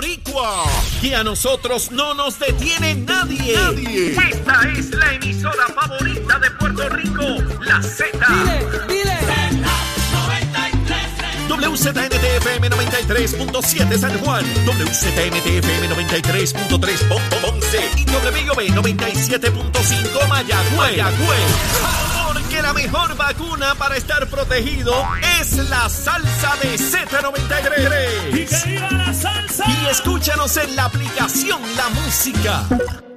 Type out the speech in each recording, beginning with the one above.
boricua. Y a nosotros no nos detiene nadie. Nadie. Esta es la emisora favorita de Puerto Rico, la Z. Dile, dile. WZNTFM 93.7 San Juan, WZMTFM 93.3 Ponce y WB 97.5 Mayagüez. Mayagüez que la mejor vacuna para estar protegido es la salsa de Z93. Y que viva la salsa. Y escúchanos en la aplicación La Música.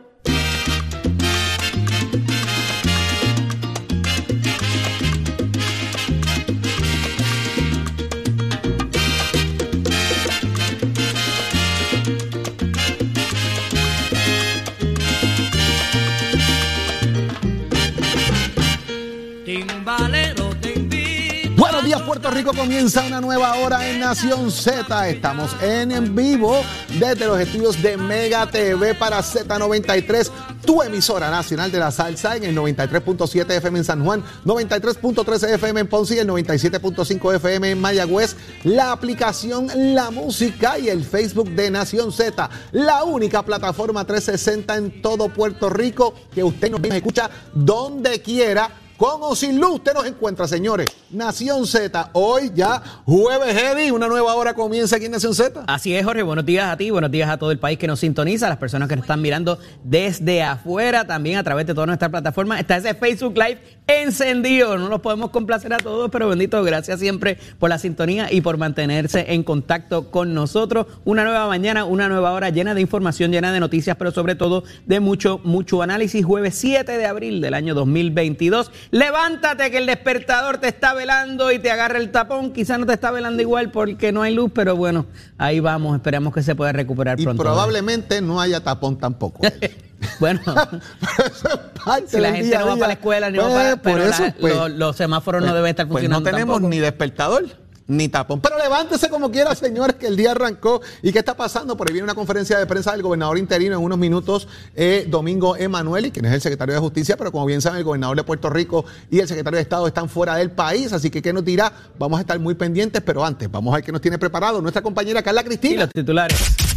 Puerto Rico comienza una nueva hora en Nación Z. Estamos en, en vivo desde los estudios de Mega TV para Z93, tu emisora nacional de la salsa en el 93.7 FM en San Juan, 93.13 FM en Ponce y el 97.5 FM en Mayagüez. La aplicación La Música y el Facebook de Nación Z, la única plataforma 360 en todo Puerto Rico que usted nos escucha donde quiera con o sin luz, usted nos encuentra, señores. Nación Z, hoy ya jueves heavy, una nueva hora comienza aquí en Nación Z. Así es, Jorge, buenos días a ti, buenos días a todo el país que nos sintoniza, a las personas que nos están mirando desde afuera, también a través de toda nuestra plataforma. Está ese Facebook Live encendido, no los podemos complacer a todos, pero bendito, gracias siempre por la sintonía y por mantenerse en contacto con nosotros. Una nueva mañana, una nueva hora llena de información, llena de noticias, pero sobre todo de mucho, mucho análisis. Jueves 7 de abril del año 2022. Levántate que el despertador te está velando y te agarra el tapón. Quizás no te está velando igual porque no hay luz, pero bueno, ahí vamos. Esperamos que se pueda recuperar y pronto. probablemente no haya tapón tampoco. bueno, si la gente no va para la escuela ni va para, por eso, pues, los, semáforos no pues, deben estar funcionando. Pues no tenemos ni despertador ni tapón. Pero levántese como quiera, señores, que el día arrancó. ¿Y qué está pasando? Por ahí viene una conferencia de prensa del gobernador interino en unos minutos, eh, Domingo Emanueli, quien es el secretario de Justicia, pero como bien saben, el gobernador de Puerto Rico y el secretario de Estado están fuera del país, así que ¿qué nos dirá? Vamos a estar muy pendientes, pero antes, vamos a ver qué nos tiene preparado nuestra compañera Carla Cristina. Y los titulares.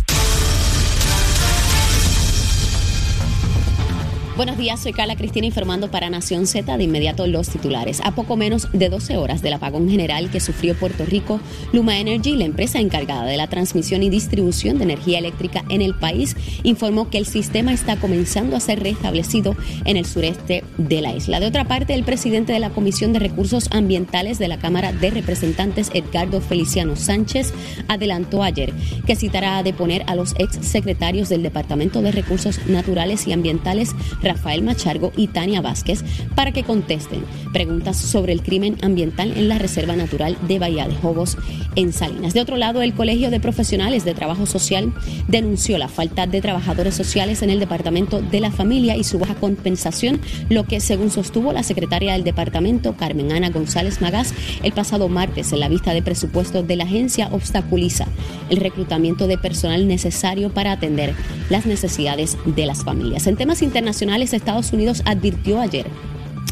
Buenos días, soy Carla Cristina informando para Nación Z. De inmediato los titulares. A poco menos de 12 horas del apagón general que sufrió Puerto Rico, Luma Energy, la empresa encargada de la transmisión y distribución de energía eléctrica en el país, informó que el sistema está comenzando a ser restablecido en el sureste de la isla. De otra parte, el presidente de la Comisión de Recursos Ambientales de la Cámara de Representantes, Edgardo Feliciano Sánchez, adelantó ayer que citará a deponer a los ex secretarios del Departamento de Recursos Naturales y Ambientales Rafael Machargo y Tania Vázquez para que contesten preguntas sobre el crimen ambiental en la Reserva Natural de Bahía de Jobos en Salinas. De otro lado, el Colegio de Profesionales de Trabajo Social denunció la falta de trabajadores sociales en el Departamento de la Familia y su baja compensación, lo que, según sostuvo la secretaria del departamento, Carmen Ana González Magás, el pasado martes en la vista de presupuesto de la agencia obstaculiza el reclutamiento de personal necesario para atender las necesidades de las familias. En temas internacionales, Estados Unidos advirtió ayer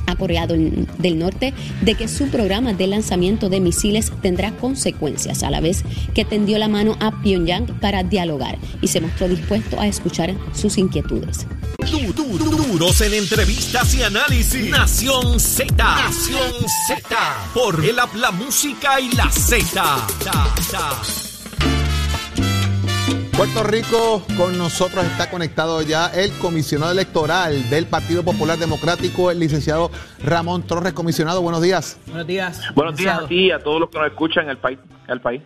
a Corea del Norte de que su programa de lanzamiento de misiles tendrá consecuencias, a la vez que tendió la mano a Pyongyang para dialogar y se mostró dispuesto a escuchar sus inquietudes. Duros en entrevistas y análisis. Nación Z. Nación Z. Por el la música y la Z. Puerto Rico con nosotros está conectado ya el comisionado electoral del Partido Popular Democrático, el licenciado Ramón Torres. Comisionado, buenos días. Buenos días. Buenos días a ti y a todos los que nos escuchan en el país. El país.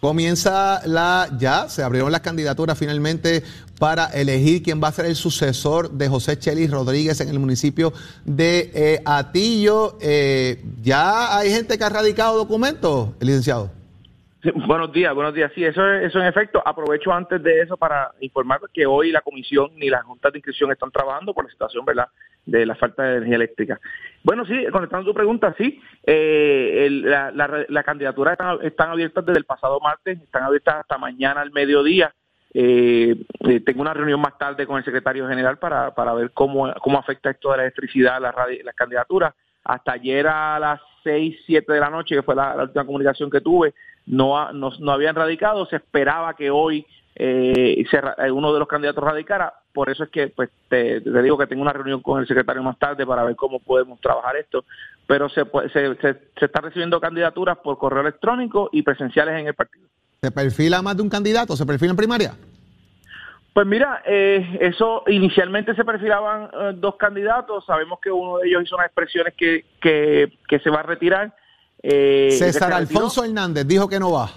Comienza la, ya se abrieron las candidaturas finalmente para elegir quién va a ser el sucesor de José Chelis Rodríguez en el municipio de eh, Atillo. Eh, ya hay gente que ha radicado documentos, licenciado buenos días, buenos días. Sí, eso, eso en efecto. Aprovecho antes de eso para informar que hoy la comisión ni las juntas de inscripción están trabajando por la situación, ¿verdad?, de la falta de energía eléctrica. Bueno, sí, contestando tu pregunta, sí, eh, la, la, están, abiertas desde el pasado martes, están abiertas hasta mañana al mediodía. Eh, eh, tengo una reunión más tarde con el secretario general para, para ver cómo, cómo afecta esto de la electricidad a las, las candidaturas. Hasta ayer a las 6, 7 de la noche, que fue la última comunicación que tuve, no, no, habían radicado, se esperaba que hoy eh, eh, uno de los candidatos radicara. Por eso es que pues te, digo que tengo una reunión con el secretario más tarde para ver cómo podemos trabajar esto. Pero se, se, se, se está recibiendo candidaturas por correo electrónico y presenciales en el partido. ¿Se perfila más de un candidato? ¿Se perfila en primaria? Pues mira, eh, eso inicialmente se perfilaban eh, dos candidatos. Sabemos que uno de ellos hizo unas expresiones que, que, se va a retirar. Eh, César Alfonso Hernández dijo que no va.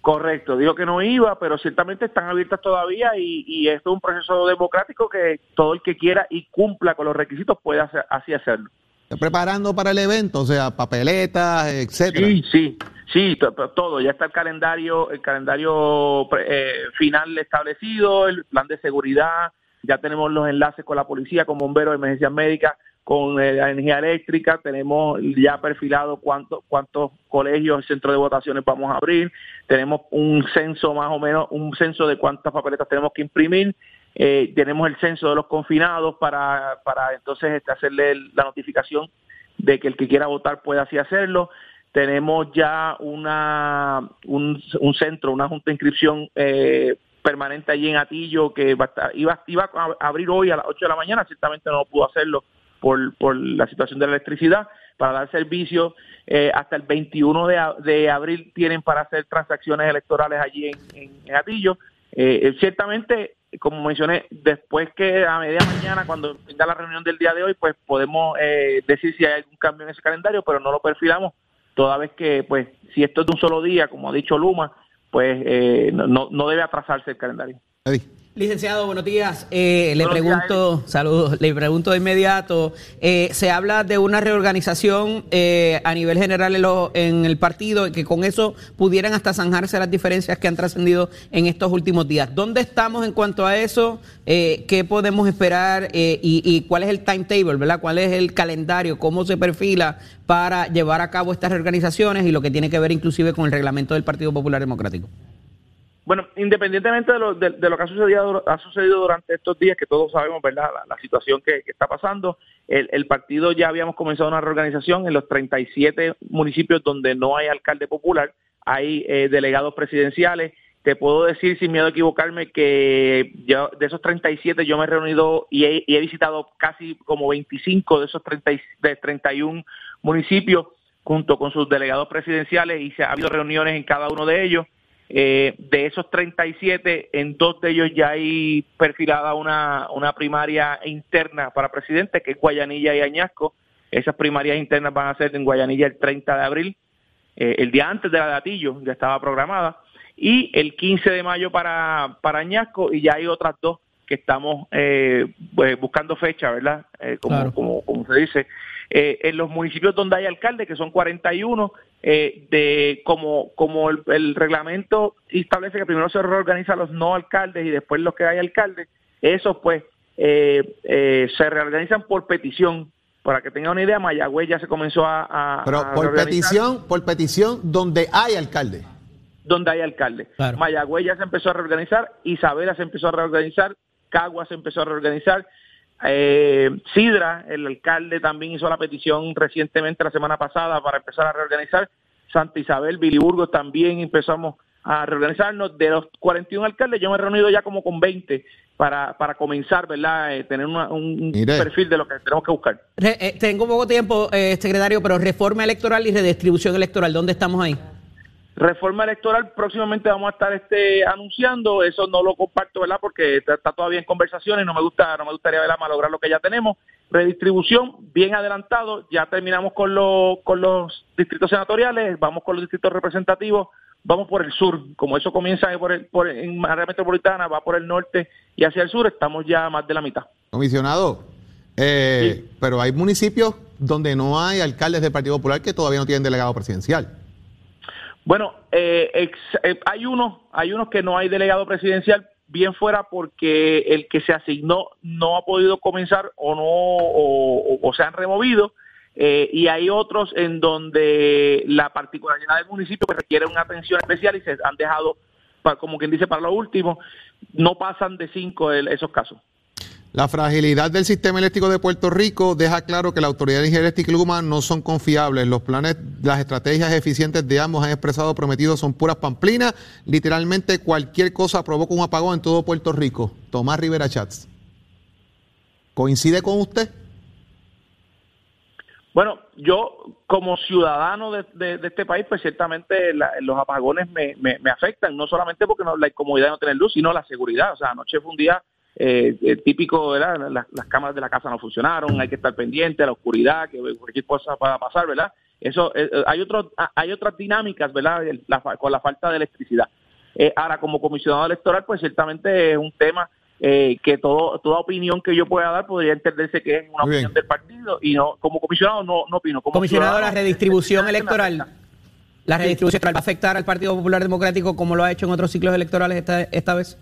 Correcto, dijo que no iba, pero ciertamente están abiertas todavía y, esto es un proceso democrático que todo el que quiera y cumpla con los requisitos puede así hacerlo. ¿Está preparando para el evento? O sea, papeletas, etcétera. Sí, sí, sí, todo. Ya está el calendario, el calendario eh, final establecido, el plan de seguridad, ya tenemos los enlaces con la policía, con bomberos de emergencias médicas, con eh, la energía eléctrica, tenemos ya perfilado cuántos cuántos colegios, centros de votaciones vamos a abrir, tenemos un censo más o menos, un censo de cuántas papeletas tenemos que imprimir, eh, tenemos el censo de los confinados para, para entonces este, hacerle la notificación de que el que quiera votar puede así hacerlo. Tenemos ya una, un, un centro, una junta de inscripción eh, permanente allí en Atillo que iba, iba a abrir hoy a las 8 de la mañana, ciertamente no pudo hacerlo por, la situación de la electricidad, para dar servicio. Eh, hasta el 21 de, abril tienen para hacer transacciones electorales allí en, en, Atillo. Eh, eh, ciertamente, como mencioné, después que a media mañana, cuando venga la reunión del día de hoy, pues podemos decir si hay algún cambio en ese calendario, pero no lo perfilamos, toda vez que, pues, si esto es de un solo día, como ha dicho Luma, pues no, no debe atrasarse el calendario. Licenciado, buenos días. Eh, le pregunto, saludos, le pregunto de inmediato, eh, se habla de una reorganización eh, a nivel general en, el partido y que con eso pudieran hasta zanjarse las diferencias que han trascendido en estos últimos días. ¿Dónde estamos en cuanto a eso? ¿Qué podemos esperar y, y, cuál es el timetable, verdad? ¿Cuál es el calendario? ¿Cómo se perfila para llevar a cabo estas reorganizaciones y lo que tiene que ver inclusive con el reglamento del Partido Popular Democrático? Bueno, independientemente de lo, de, lo que ha sucedido, ha sucedido durante estos días, que todos sabemos, ¿verdad?, la, situación que, está pasando, el, partido ya habíamos comenzado una reorganización en los 37 municipios donde no hay alcalde popular, hay eh, delegados presidenciales. Te puedo decir, sin miedo a equivocarme, que de esos 37 yo me he reunido y he, y he visitado casi como 25 de esos 30, de 31 municipios junto con sus delegados presidenciales y se ha habido reuniones en cada uno de ellos eh, de esos 37, en dos de ellos ya hay perfilada una, una primaria interna para presidente, que es Guayanilla y Añasco. Esas primarias internas van a ser en Guayanilla el 30 de abril, eh, el día antes de la de Atillo, ya estaba programada, y el 15 de mayo para, para Añasco, y ya hay otras dos que estamos eh, pues, buscando fecha, ¿verdad? Como, como se dice. Eh, en los municipios donde hay alcalde, que son 41, eh, de como, como el, reglamento establece que primero se reorganizan los no alcaldes y después los que hay alcaldes, esos pues eh, se reorganizan por petición. Para que tengan una idea, Mayagüez ya se comenzó a... Pero por petición, por petición donde hay alcalde. Donde hay alcalde. Mayagüez ya se empezó a reorganizar, Isabela se empezó a reorganizar, Cagua se empezó a reorganizar, eh, Sidra, el alcalde, también hizo la petición recientemente, la semana pasada, para empezar a reorganizar. Santa Isabel, Biliburgo también empezamos a reorganizarnos. De los 41 alcaldes, yo me he reunido ya como con 20 para, para comenzar, ¿verdad? Eh, tener un perfil de lo que tenemos que buscar. Eh, tengo poco tiempo, eh, secretario, pero reforma electoral y redistribución electoral, ¿dónde estamos ahí? Reforma electoral próximamente vamos a estar este anunciando, eso no lo comparto, ¿verdad? Porque está, todavía en conversaciones, no me gusta no me gustaría verla malograr lo que ya tenemos. Redistribución bien adelantado, ya terminamos con los con los distritos senatoriales, vamos con los distritos representativos, vamos por el sur, como eso comienza por el, por, en área metropolitana, va por el norte y hacia el sur, estamos ya más de la mitad. Comisionado, eh, pero hay municipios donde no hay alcaldes del Partido Popular que todavía no tienen delegado presidencial. Bueno, eh, eh, hay unos, hay unos que no hay delegado presidencial, bien fuera porque el que se asignó no ha podido comenzar o no o, se han removido eh, y hay otros en donde la particularidad del municipio pues, requiere una atención especial y se han dejado, como quien dice, para lo último, no pasan de cinco esos casos. La fragilidad del sistema eléctrico de Puerto Rico deja claro que la Autoridad de Energía Eléctrica y no son confiables. Los planes, las estrategias eficientes de ambos han expresado prometidos son puras pamplinas. Literalmente cualquier cosa provoca un apagón en todo Puerto Rico. Tomás Rivera Chats. ¿Coincide con usted? Bueno, yo como ciudadano de, este país, pues ciertamente los apagones me, me, afectan, no solamente porque la incomodidad de no tener luz, sino la seguridad. O sea, anoche fue un día eh, eh, típico, ¿verdad? Las, las, cámaras de la casa no funcionaron, hay que estar pendiente, la oscuridad, que cualquier cosa pueda pasar, ¿verdad? Eso, eh, hay, otro, hay otras dinámicas, ¿verdad? con la falta de electricidad. ahora, como comisionado electoral, pues ciertamente es un tema eh, que todo, toda opinión que yo pueda dar podría entenderse que es una opinión del partido y no como comisionado no, no opino. Como comisionado, la redistribución electoral, la redistribución electoral va a afectar al Partido Popular Democrático como lo ha hecho en otros ciclos electorales esta, esta vez.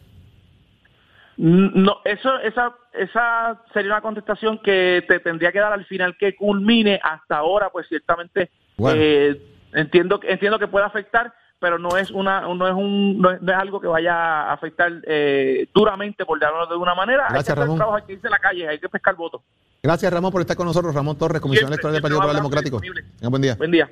No, eso, esa, esa sería una contestación que te tendría que dar al final que culmine. Hasta ahora, pues ciertamente eh, entiendo, entiendo que puede afectar, pero no es una no es un no es, algo que vaya a afectar eh, duramente por llamarlo de una manera. Gracias hay que Ramón. trabajo, hay que irse a la calle hay que pescar votos. Gracias Ramón por estar con nosotros. Ramón Torres comisión electoral del Partido Popular Democrático. buen día. Buen día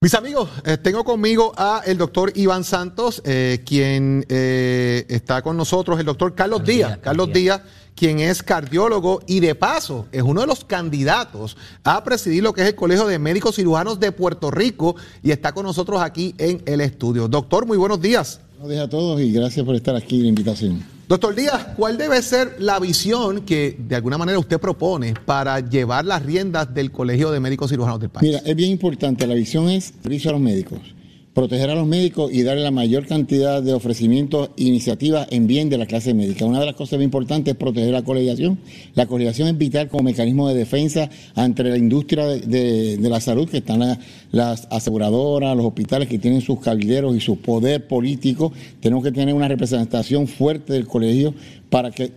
mis amigos, eh, tengo conmigo a el doctor Iván Santos, eh, quien está con nosotros, el doctor Carlos Díaz. Carlos Díaz quien es cardiólogo y de paso es uno de los candidatos a presidir lo que es el Colegio de Médicos Cirujanos de Puerto Rico y está con nosotros aquí en el estudio. Doctor, muy buenos días. Buenos días a todos y gracias por estar aquí la invitación. Doctor Díaz, ¿cuál debe ser la visión que de alguna manera usted propone para llevar las riendas del Colegio de Médicos Cirujanos del país? Mira, es bien importante, la visión es servicio a los médicos proteger a los médicos y darle la mayor cantidad de ofrecimientos e iniciativas en bien de la clase médica. Una de las cosas muy importantes es proteger la colegiación. La colegiación es vital como mecanismo de defensa ante la industria de, la salud, que están las aseguradoras, los hospitales que tienen sus cabilderos y su poder político. Tenemos que tener una representación fuerte del colegio para que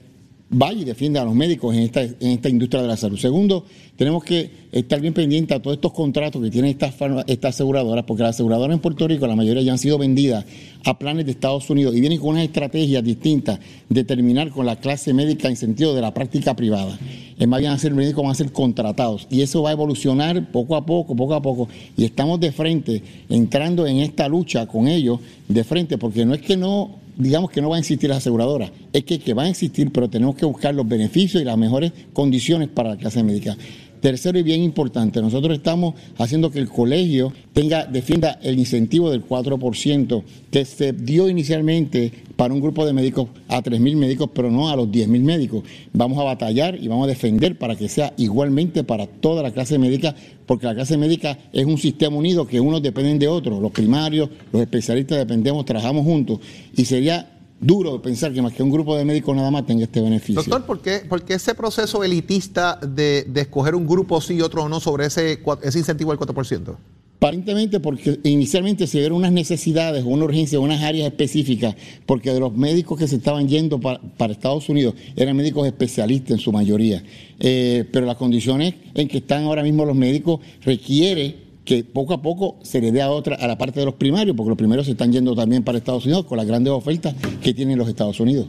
vaya y defienda a los médicos en esta, industria de la salud. Segundo, tenemos que estar bien pendientes a todos estos contratos que tienen estas, estas aseguradoras, porque las aseguradoras en Puerto Rico, la mayoría ya han sido vendidas a planes de Estados Unidos y vienen con unas estrategias distintas de terminar con la clase médica en sentido de la práctica privada. Es más bien a ser médicos, van a ser contratados. Y eso va a evolucionar poco a poco, poco a poco. Y estamos de frente, entrando en esta lucha con ellos de frente, porque no es que no digamos que no va a existir las aseguradoras, es que, que va a existir, pero tenemos que buscar los beneficios y las mejores condiciones para la clase médica. Tercero y bien importante, nosotros estamos haciendo que el colegio tenga, defienda el incentivo del 4% que se dio inicialmente para un grupo de médicos a 3.000 médicos, pero no a los 10.000 médicos. Vamos a batallar y vamos a defender para que sea igualmente para toda la clase médica, porque la clase médica es un sistema unido que unos dependen de otros, los primarios, los especialistas dependemos, trabajamos juntos, y sería duro pensar que más que un grupo de médicos nada más tenga este beneficio. Doctor, ¿por qué, ese proceso elitista de, escoger un grupo sí y otro no sobre ese, ese incentivo del 4%? Aparentemente porque inicialmente se dieron unas necesidades, una urgencia, unas áreas específicas, porque de los médicos que se estaban yendo para, Estados Unidos eran médicos especialistas en su mayoría. Eh, pero las condiciones en que están ahora mismo los médicos requiere que poco a poco se le dé a otra a la parte de los primarios, porque los primarios se están yendo también para Estados Unidos con las grandes ofertas que tienen los Estados Unidos.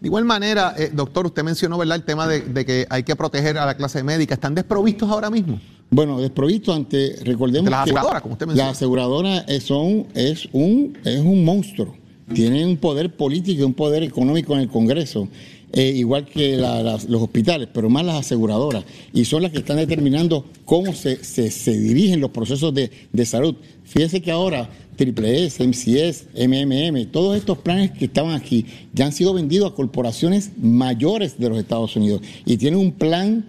De igual manera, eh, doctor, usted mencionó ¿verdad? el tema de, que hay que proteger a la clase médica. ¿Están desprovistos ahora mismo? Bueno, desprovistos ante, recordemos las aseguradoras, como usted mencionó. Las aseguradoras son, es, un, es un monstruo. Tienen un poder político y un poder económico en el Congreso. Eh, igual que los hospitales, pero más las aseguradoras, y son las que están determinando cómo se, se, dirigen los procesos de, de, salud. Fíjese que ahora Triple S, MCS, MMM, todos estos planes que estaban aquí ya han sido vendidos a corporaciones mayores de los Estados Unidos y tienen un plan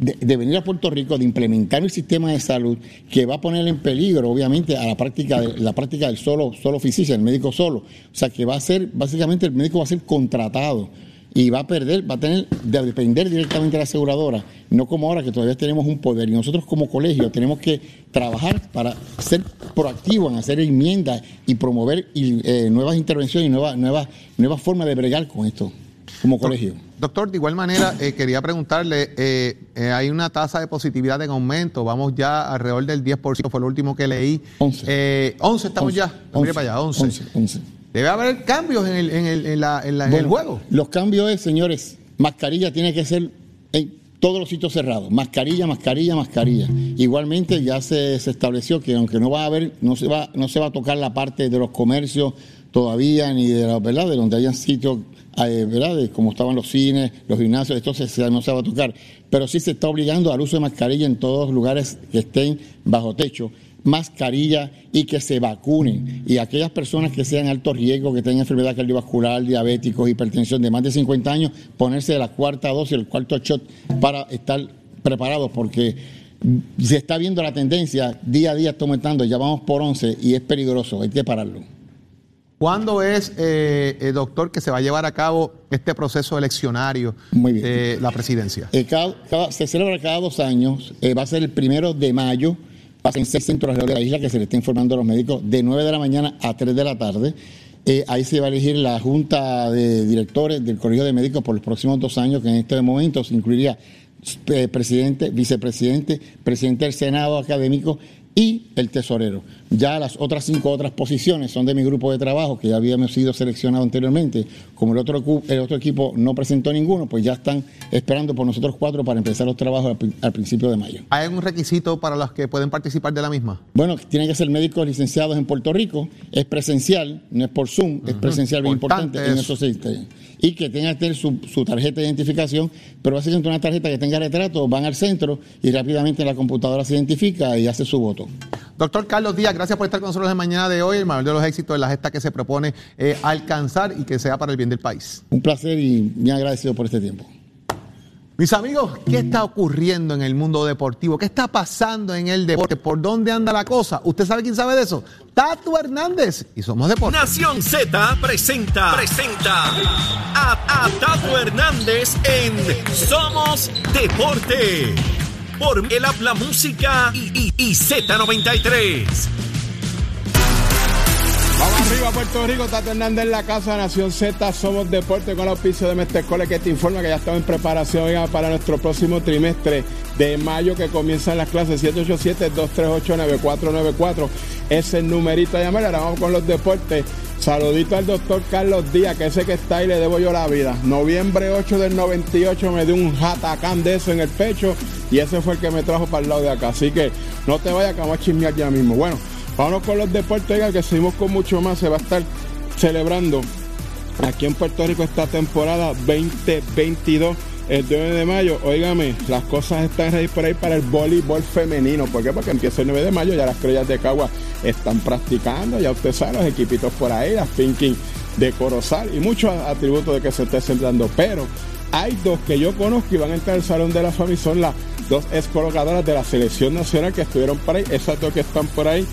de, venir a Puerto Rico, de implementar un sistema de salud que va a poner en peligro, obviamente, a la práctica, de, la práctica del solo, solo físico, el médico solo. O sea, que va a ser, básicamente, el médico va a ser contratado y va a perder, va a tener de depender directamente de la aseguradora, no como ahora que todavía tenemos un poder y nosotros como colegio tenemos que trabajar para ser proactivos en hacer enmiendas y promover eh, nuevas intervenciones y nuevas, nuevas, nuevas formas de bregar con esto como colegio. Doctor, de igual manera, eh, quería preguntarle, eh, hay una tasa de positividad en aumento, vamos ya alrededor del 10%, fue lo último que leí. 11. 11 estamos ya, 11, para allá, 11. 11, 11. Debe haber cambios en el, en el, en la- en la- en el Bueno, juego. Los cambios es, señores, mascarilla tiene que ser en todos los sitios cerrados. Mascarilla, mascarilla, mascarilla. Igualmente ya se, se estableció que aunque no va a haber, no se va, no se va a tocar la parte de los comercios todavía, ni de la verdad, de donde hayan sitios, eh, ¿verdad? De como estaban los cines, los gimnasios, esto se- no se va a tocar. Pero sí se está obligando al uso de mascarilla en todos los lugares que estén bajo techo mascarilla y que se vacunen. Y aquellas personas que sean alto riesgo, que tengan enfermedad cardiovascular, diabéticos, hipertensión de más de 50 años, ponerse la cuarta dosis, el cuarto shot para estar preparados porque se está viendo la tendencia, día a día está aumentando, ya vamos por 11 y es peligroso, hay que pararlo. ¿Cuándo es, eh, eh, doctor, que se va a llevar a cabo este proceso eleccionario Muy bien. de la presidencia? Eh, cada- cada- se celebra cada dos años, eh, va a ser el primero de mayo, va a ser en seis centros alrededor de la isla que se le está informando a los médicos, de 9 de la mañana a 3 de la tarde. Eh, ahí se va a elegir la junta de directores del Colegio de Médicos por los próximos dos años, que en este momento se incluiría eh, presidente, vicepresidente, presidente del Senado académico y el tesorero. Ya las otras cinco otras posiciones son de mi grupo de trabajo, que ya habíamos sido seleccionados anteriormente. Como el otro, el otro equipo no presentó ninguno, pues ya están esperando por nosotros cuatro para empezar los trabajos al pri- al principio de mayo. ¿Hay algún requisito para los que pueden participar de la misma? Bueno, tienen que ser médicos licenciados en Puerto Rico, es presencial, no es por Zoom, es presencial bien Importante importante, en eso. eso sí está bien. Y que tengan que tener su, su tarjeta de identificación, pero básicamente una tarjeta que tenga retrato, van al centro y rápidamente la computadora se identifica y hace su voto. Doctor Carlos Díaz, gracias por estar con nosotros en mañana de hoy. El mayor de los éxitos de la gesta que se propone eh, alcanzar y que sea para el bien del país. Un placer y bien agradecido por este tiempo. Mis amigos, ¿qué está ocurriendo en el mundo deportivo? ¿Qué está pasando en el deporte? ¿Por dónde anda la cosa? ¿Usted sabe quién sabe de eso? Tato Hernández. Y somos deporte. Nación Z presenta, presenta a, a Tato Hernández en Somos Deporte. Por el habla música y, y, y Z93. Vamos arriba, Puerto Rico. Tato Hernández en la casa, Nación Z. Somos Deporte con el auspicio de Mestre Cole que te informa que ya estamos en preparación para nuestro próximo trimestre de mayo que comienzan las clases 787-238-9494. Ese es numerito a llamar. Ahora vamos con los deportes. Saludito al doctor Carlos Díaz, que ese que está ahí le debo yo la vida. Noviembre 8 del 98 me dio un jatacán de eso en el pecho y ese fue el que me trajo para el lado de acá. Así que no te vayas que vamos a chismear ya mismo. Bueno, vámonos con los deportes, oiga, que seguimos con mucho más. Se va a estar celebrando aquí en Puerto Rico esta temporada 2022. El 9 de mayo, óigame, las cosas están ahí por ahí para el voleibol femenino. ¿Por qué? Porque empieza el 9 de mayo, ya las criollas de Cagua están practicando, ya usted sabe, los equipitos por ahí, las Pinking de Corozal y muchos atributos de que se esté sembrando. Pero hay dos que yo conozco y van a entrar al Salón de la Fama y son las dos ex colocadoras de la selección nacional que estuvieron por ahí. Esas dos que están por ahí,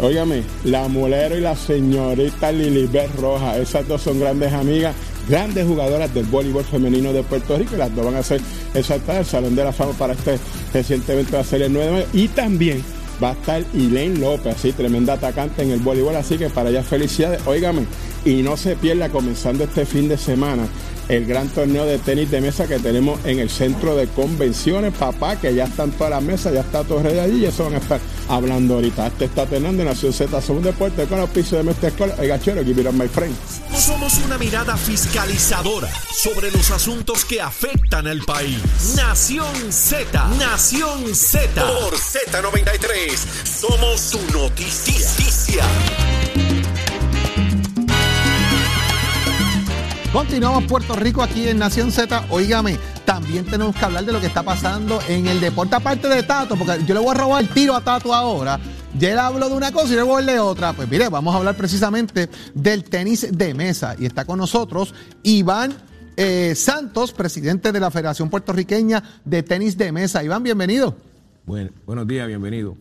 óigame, la Mulero y la señorita Lilibet Roja. Esas dos son grandes amigas, grandes jugadoras del voleibol femenino de Puerto Rico las dos van a ser exaltadas al Salón de la Fama para este reciente evento de la serie el 9 de mayo. Y también va a estar Elaine López, así tremenda atacante en el voleibol, así que para allá felicidades, óigame, y no se pierda comenzando este fin de semana el gran torneo de tenis de mesa que tenemos en el centro de convenciones, papá, que ya están todas las mesas, ya está todo ready allí y eso van a estar hablando ahorita. Este está teniendo Nación Z, un deporte con auspicio de Mestre Escuela, oiga chero, give it up, my friend. Somos una mirada fiscalizadora sobre los asuntos que afectan al país. Nación Z, Nación Z. Por Z93, somos su noticia. Continuamos Puerto Rico aquí en Nación Z. Óigame, también tenemos que hablar de lo que está pasando en el deporte, aparte de Tato, porque yo le voy a robar el tiro a Tato ahora. Ya él habló de una cosa y luego él de otra. Pues mire, vamos a hablar precisamente del tenis de mesa. Y está con nosotros Iván eh, Santos, presidente de la Federación Puertorriqueña de Tenis de Mesa. Iván, bienvenido. Buen- buenos días, bienvenido.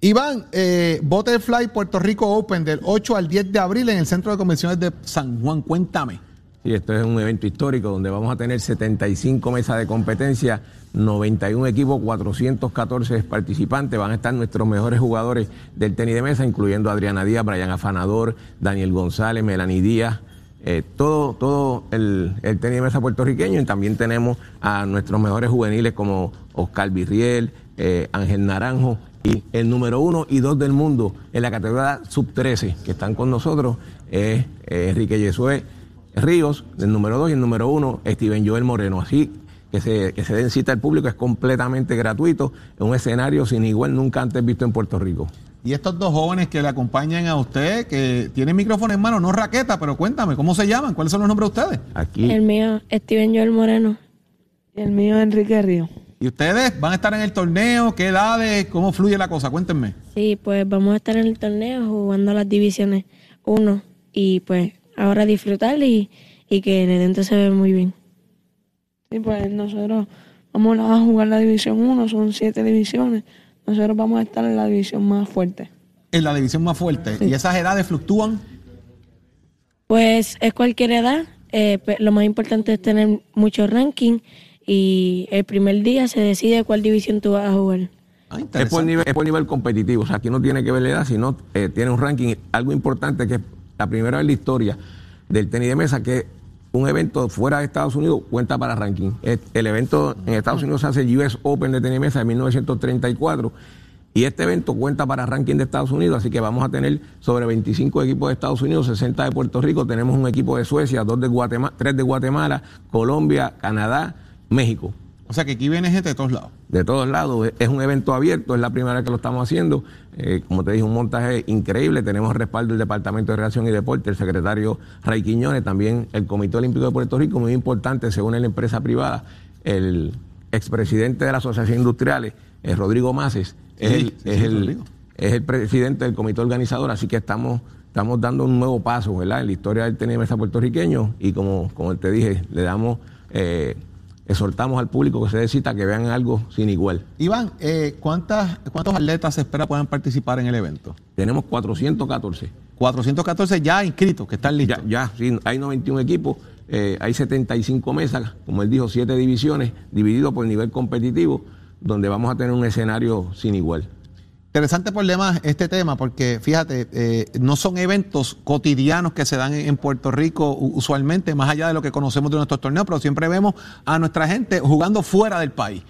Iván, eh, Butterfly Puerto Rico Open del 8 al 10 de abril en el Centro de Convenciones de San Juan. Cuéntame. Sí, esto es un evento histórico donde vamos a tener 75 mesas de competencia, 91 equipos, 414 participantes. Van a estar nuestros mejores jugadores del tenis de mesa, incluyendo Adriana Díaz, Brian Afanador, Daniel González, Melanie Díaz. eh, todo todo el, tenis de mesa puertorriqueño y también tenemos a nuestros mejores juveniles como Oscar Virriel, eh, Ángel Naranjo Y el número uno y dos del mundo en la categoría sub-13 que están con nosotros es Enrique Yesué Ríos, el número dos, y el número uno, Steven Joel Moreno. Así que se, que se den cita al público, es completamente gratuito, en un escenario sin igual nunca antes visto en Puerto Rico. Y estos dos jóvenes que le acompañan a usted, que tienen micrófono en mano, no raqueta, pero cuéntame, ¿cómo se llaman? ¿Cuáles son los nombres de ustedes? Aquí. El mío, Steven Joel Moreno. Y el mío, Enrique Río. ¿Y ustedes van a estar en el torneo? ¿Qué edades? ¿Cómo fluye la cosa? Cuéntenme. Sí, pues vamos a estar en el torneo jugando las divisiones 1 y pues ahora disfrutar y, y que en el evento se ve muy bien. Sí, pues nosotros vamos a jugar la división 1, son siete divisiones. Nosotros vamos a estar en la división más fuerte. En la división más fuerte. ¿Y esas edades fluctúan? Pues es cualquier edad. eh, lo más importante es tener mucho ranking y el primer día se decide cuál división tú vas a jugar. Ah, Es por, interesante. nivel, es por nivel competitivo, o sea, aquí no tiene que ver la edad, sino eh, tiene un ranking. Algo importante que es la primera vez en la historia del tenis de mesa que un evento fuera de Estados Unidos cuenta para ranking. El evento en Estados Unidos se hace el US Open de tenis de mesa en 1934 y este evento cuenta para ranking de Estados Unidos, así que vamos a tener sobre 25 equipos de Estados Unidos, 60 de Puerto Rico, tenemos un equipo de Suecia, dos de Guatemala, tres de Guatemala, Colombia, Canadá, México O sea que aquí viene gente de todos lados. de todos lados. Es un evento abierto, es la primera vez que lo estamos haciendo. Eh, como te dije, un montaje increíble. Tenemos respaldo del Departamento de Relación y Deporte, el secretario Ray Quiñones, también el Comité Olímpico de Puerto Rico, muy importante, según la empresa privada, el expresidente de la Asociación Industriales, eh, Rodrigo Maces, es, Sí, el, sí, es, sí, el, es el presidente del comité organizador, así que estamos, estamos dando un nuevo paso ¿verdad? en la historia del tenis mesa puertorriqueño y como, como te dije, le damos... eh, exhortamos al público que se necesita que vean algo sin igual. Iván, eh, ¿cuántas, ¿cuántos atletas se espera puedan participar en el evento? Tenemos 414. 414 ya inscritos, que están listos. Ya, ya, sí, hay 91 equipos, eh, hay 75 mesas, como él dijo, 7 divisiones, divididos por nivel competitivo, donde vamos a tener un escenario sin igual. Interesante por demás este tema, porque fíjate, eh, no son eventos cotidianos que se dan en Puerto Rico usualmente, más allá de lo que conocemos de nuestros torneos, pero siempre vemos a nuestra gente jugando fuera del país.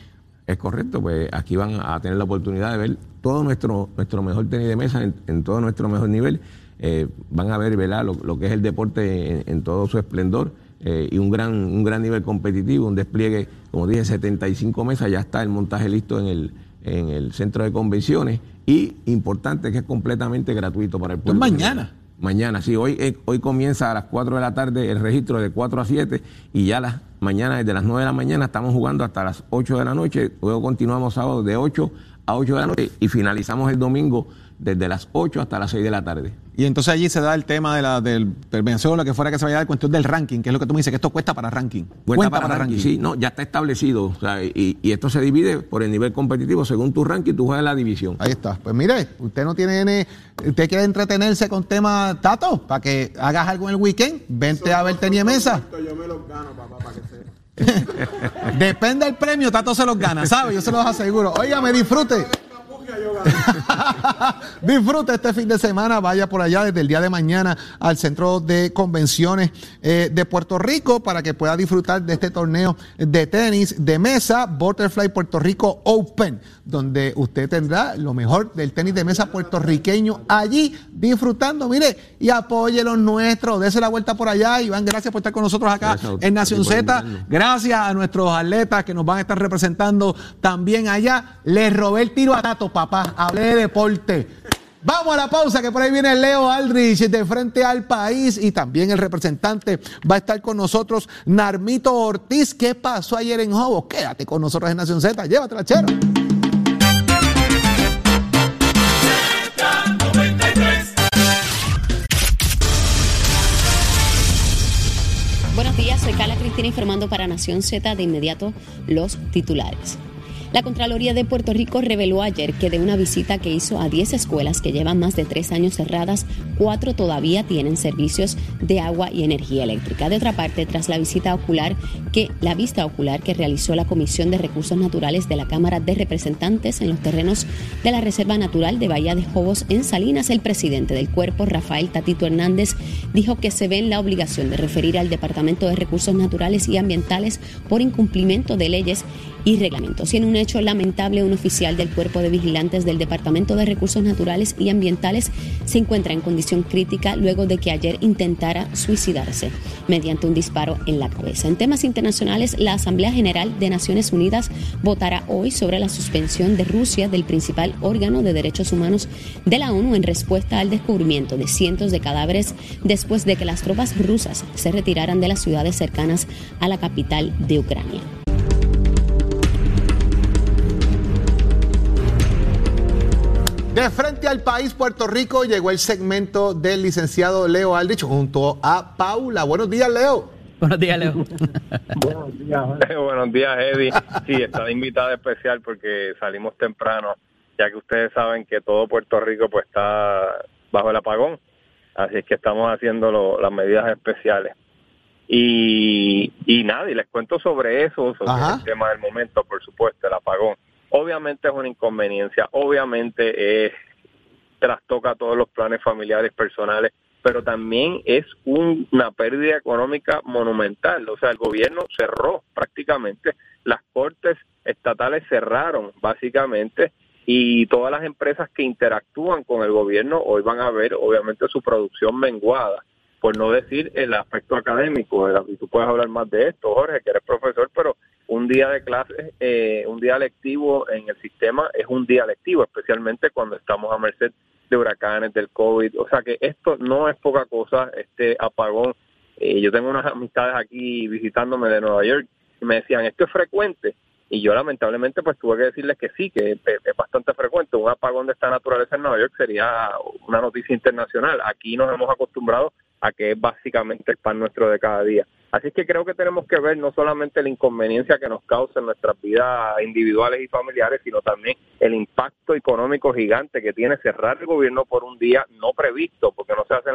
Es correcto, pues aquí van a tener la oportunidad de ver todo nuestro, nuestro mejor tenis de mesa en, en todo nuestro mejor nivel. Eh, van a ver ¿verdad? Lo, lo que es el deporte en, en todo su esplendor eh, y un gran, un gran nivel competitivo, un despliegue, como dije, 75 mesas, ya está el montaje listo en el, en el centro de convenciones y importante que es completamente gratuito para el pueblo. mañana. Mañana, sí, hoy, eh, hoy comienza a las 4 de la tarde el registro de 4 a 7 y ya las mañana, desde las 9 de la mañana estamos jugando hasta las 8 de la noche, luego continuamos sábado de 8 a 8 de la noche y finalizamos el domingo desde las 8 hasta las 6 de la tarde. Y entonces allí se da el tema de la, del prevención, lo que fuera que se vaya a dar, cuestión del ranking, que es lo que tú me dices, que esto cuesta para ranking. Cuenta para, ranking. Sí, no, ya está establecido. o sea, y, y esto se divide por el nivel competitivo. Según tu ranking, tú juegas la división. Ahí está. Pues mire, usted no tiene, N- usted quiere entretenerse con temas Tato, para que hagas algo en el weekend, vente a ver tenis de mesa. Yo me los gano, papá, para que sepa. Depende del premio, Tato se los gana, ¿sabe? Yo se los aseguro. Oiga, me disfrute. Disfrute este fin de semana, vaya por allá desde el día de mañana al Centro de Convenciones eh, de Puerto Rico para que pueda disfrutar de este torneo de tenis de mesa, Butterfly Puerto Rico Open, donde usted tendrá lo mejor del tenis de mesa puertorriqueño allí disfrutando, mire, y apoye los nuestros, dése la vuelta por allá, Iván, gracias por estar con nosotros acá Gracias en Nación Z, gracias a nuestros atletas que nos van a estar representando también allá, les robé el tiro a Tato, papá, hablé de deporte. Vamos a la pausa, que por ahí viene Leo Aldrich de frente al país y también el representante va a estar con nosotros, Narmito Ortiz. ¿Qué pasó ayer en Jobo? Quédate con nosotros en Nación Z, llévatela, chero. Buenos días, soy Carla Cristina informando para Nación Z de inmediato los titulares. La Contraloría de Puerto Rico reveló ayer que de una visita que hizo a 10 escuelas que llevan más de tres años cerradas, cuatro todavía tienen servicios de agua y energía eléctrica. De otra parte, tras la visita ocular que la vista ocular que realizó la Comisión de Recursos Naturales de la Cámara de Representantes en los terrenos de la Reserva Natural de Bahía de Jobos en Salinas, el presidente del cuerpo, Rafael Tatito Hernández, dijo que se ve en la obligación de referir al Departamento de Recursos Naturales y Ambientales por incumplimiento de leyes y reglamentos. En un hecho lamentable, un oficial del Cuerpo de Vigilantes del Departamento de Recursos Naturales y Ambientales se encuentra en condición crítica luego de que ayer intentara suicidarse mediante un disparo en la cabeza. En temas internacionales, la Asamblea General de Naciones Unidas votará hoy sobre la suspensión de Rusia del principal órgano de derechos humanos de la ONU en respuesta al descubrimiento de cientos de cadáveres después de que las tropas rusas se retiraran de las ciudades cercanas a la capital de Ucrania. De frente al país, Puerto Rico, llegó el segmento del licenciado Leo Aldrich junto a Paula. Buenos días, Leo. Buenos días, Leo. Buenos días, buenos días, Eddie. Sí, está de invitada especial porque salimos temprano, ya que ustedes saben que todo Puerto Rico pues está bajo el apagón, así es que estamos haciendo las medidas especiales. Y, y nada, y les cuento sobre eso, sobre el tema del momento, por supuesto, el apagón. Obviamente es una inconveniencia, obviamente es, trastoca todos los planes familiares personales, pero también es una pérdida económica monumental. O sea, el gobierno cerró prácticamente, las cortes estatales cerraron básicamente y todas las empresas que interactúan con el gobierno hoy van a ver obviamente su producción menguada por no decir el aspecto académico. Y tú puedes hablar más de esto, Jorge, que eres profesor, pero un día de clases, eh, un día lectivo en el sistema es un día lectivo, especialmente cuando estamos a merced de huracanes, del COVID. O sea que esto no es poca cosa, este apagón. Eh, yo tengo unas amistades aquí visitándome de Nueva York y me decían, ¿esto es frecuente? Y yo lamentablemente pues tuve que decirles que sí, que es bastante frecuente. Un apagón de esta naturaleza en Nueva York sería una noticia internacional. Aquí nos hemos acostumbrado a que es básicamente el pan nuestro de cada día. Así que creo que tenemos que ver no solamente la inconveniencia que nos causa en nuestras vidas individuales y familiares, sino también el impacto económico gigante que tiene cerrar el gobierno por un día no previsto, porque no se hacen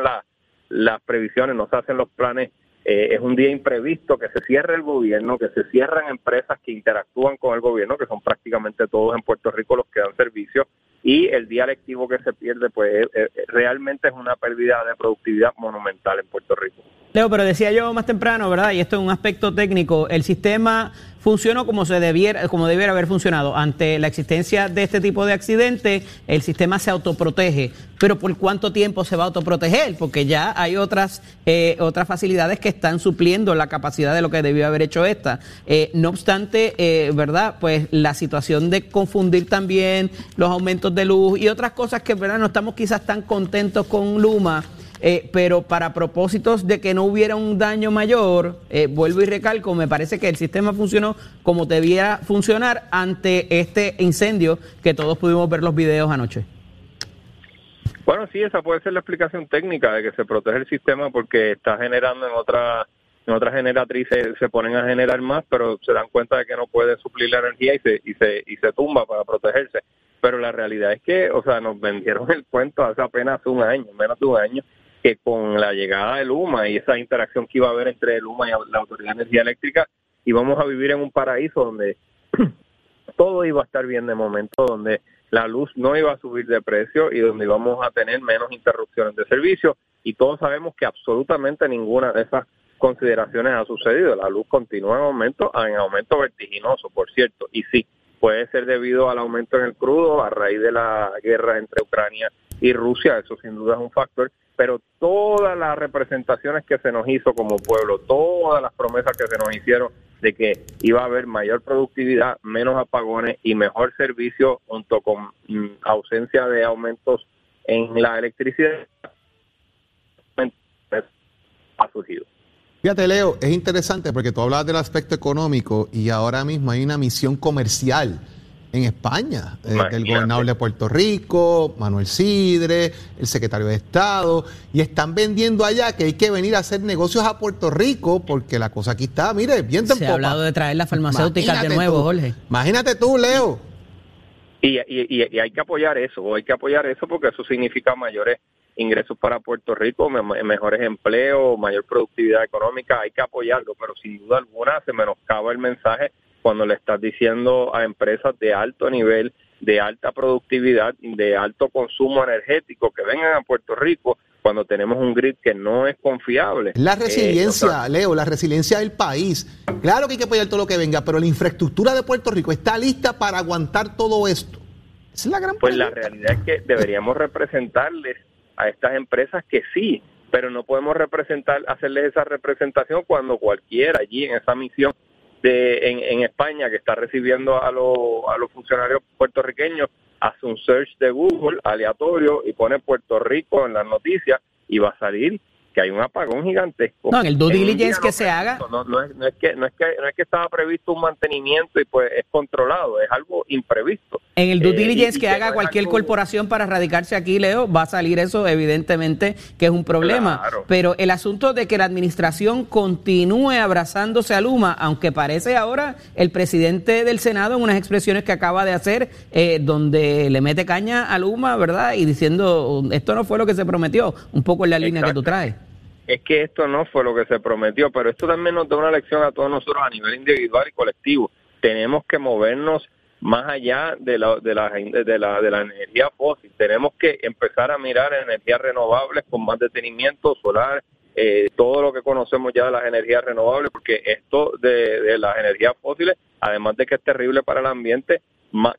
las previsiones, no se hacen los planes. Eh, es un día imprevisto que se cierre el gobierno, que se cierran empresas que interactúan con el gobierno, que son prácticamente todos en Puerto Rico los que dan servicio, y el día lectivo que se pierde, pues eh, eh, realmente es una pérdida de productividad monumental en Puerto Rico. Leo, pero decía yo más temprano, ¿verdad? Y esto es un aspecto técnico, el sistema funcionó como se debiera, como debiera haber funcionado. Ante la existencia de este tipo de accidente, el sistema se autoprotege. Pero ¿por cuánto tiempo se va a autoproteger? Porque ya hay otras, eh, otras facilidades que están supliendo la capacidad de lo que debió haber hecho esta. Eh, no obstante, eh, ¿verdad? Pues la situación de confundir también los aumentos de luz y otras cosas que, ¿verdad? No estamos quizás tan contentos con Luma eh, pero para propósitos de que no hubiera un daño mayor, eh, vuelvo y recalco, me parece que el sistema funcionó como debía funcionar ante este incendio que todos pudimos ver los videos anoche. Bueno, sí, esa puede ser la explicación técnica de que se protege el sistema porque está generando en otra en otras generatrices se ponen a generar más, pero se dan cuenta de que no puede suplir la energía y se y se y se tumba para protegerse. Pero la realidad es que, o sea, nos vendieron el cuento hace apenas un año, menos de un año, que con la llegada de Luma y esa interacción que iba a haber entre Luma y la Autoridad de Energía Eléctrica, íbamos a vivir en un paraíso donde todo iba a estar bien de momento, donde la luz no iba a subir de precio y donde íbamos a tener menos interrupciones de servicio. Y todos sabemos que absolutamente ninguna de esas consideraciones ha sucedido. La luz continúa en aumento, en aumento vertiginoso, por cierto. Y sí, puede ser debido al aumento en el crudo a raíz de la guerra entre Ucrania y Rusia, eso sin duda es un factor, pero todas las representaciones que se nos hizo como pueblo, todas las promesas que se nos hicieron de que iba a haber mayor productividad, menos apagones y mejor servicio junto con mm, ausencia de aumentos en la electricidad, ha surgido. Fíjate, Leo, es interesante porque tú hablabas del aspecto económico y ahora mismo hay una misión comercial en España, eh, el gobernador de Puerto Rico, Manuel Sidre, el secretario de Estado, y están vendiendo allá que hay que venir a hacer negocios a Puerto Rico porque la cosa aquí está, mire, bien Se ha hablado de traer las farmacéuticas de nuevo, Jorge. Imagínate tú, Leo. Y, y, hay que apoyar eso, hay que apoyar eso porque eso significa mayores ingresos para Puerto Rico, mejores empleos, mayor productividad económica, hay que apoyarlo, pero sin duda alguna se menoscaba el mensaje cuando le estás diciendo a empresas de alto nivel de alta productividad, de alto consumo energético, que vengan a Puerto Rico cuando tenemos un grid que no es confiable. La Eh, resiliencia, o sea, Leo, la resiliencia del país. Claro que hay que apoyar todo lo que venga, pero la infraestructura de Puerto Rico está lista para aguantar todo esto. Esa es la gran Pues la realidad es que deberíamos representarles a estas empresas que sí, pero no podemos representar, hacerles esa representación cuando cualquiera allí en esa misión de en, en España que está recibiendo a, los a los funcionarios puertorriqueños hace un search de Google aleatorio y pone Puerto Rico en las noticias y va a salir que hay un apagón gigantesco. No, en el due diligence que no se haga. No, no es, no es que, no, es que, no es que estaba previsto un mantenimiento y pues es controlado, es algo imprevisto. En el due Eh, diligence y- que haga cualquier algo- corporación para radicarse aquí, Leo, va a salir eso, evidentemente, que es un problema. Claro. Pero el asunto de que la administración continúe abrazándose a Luma, aunque parece ahora el presidente del Senado en unas expresiones que acaba de hacer, eh, donde le mete caña a Luma, ¿verdad? Y diciendo, esto no fue lo que se prometió, un poco en la línea que tú traes. Es que esto no fue lo que se prometió, pero esto también nos da una lección a todos nosotros a nivel individual y colectivo. Tenemos que movernos más allá de la, de la, de la, de la energía fósil. Tenemos que empezar a mirar energías renovables con más detenimiento, solar, eh, todo lo que conocemos ya de las energías renovables, porque esto de, las energías fósiles, además de que es terrible para el ambiente,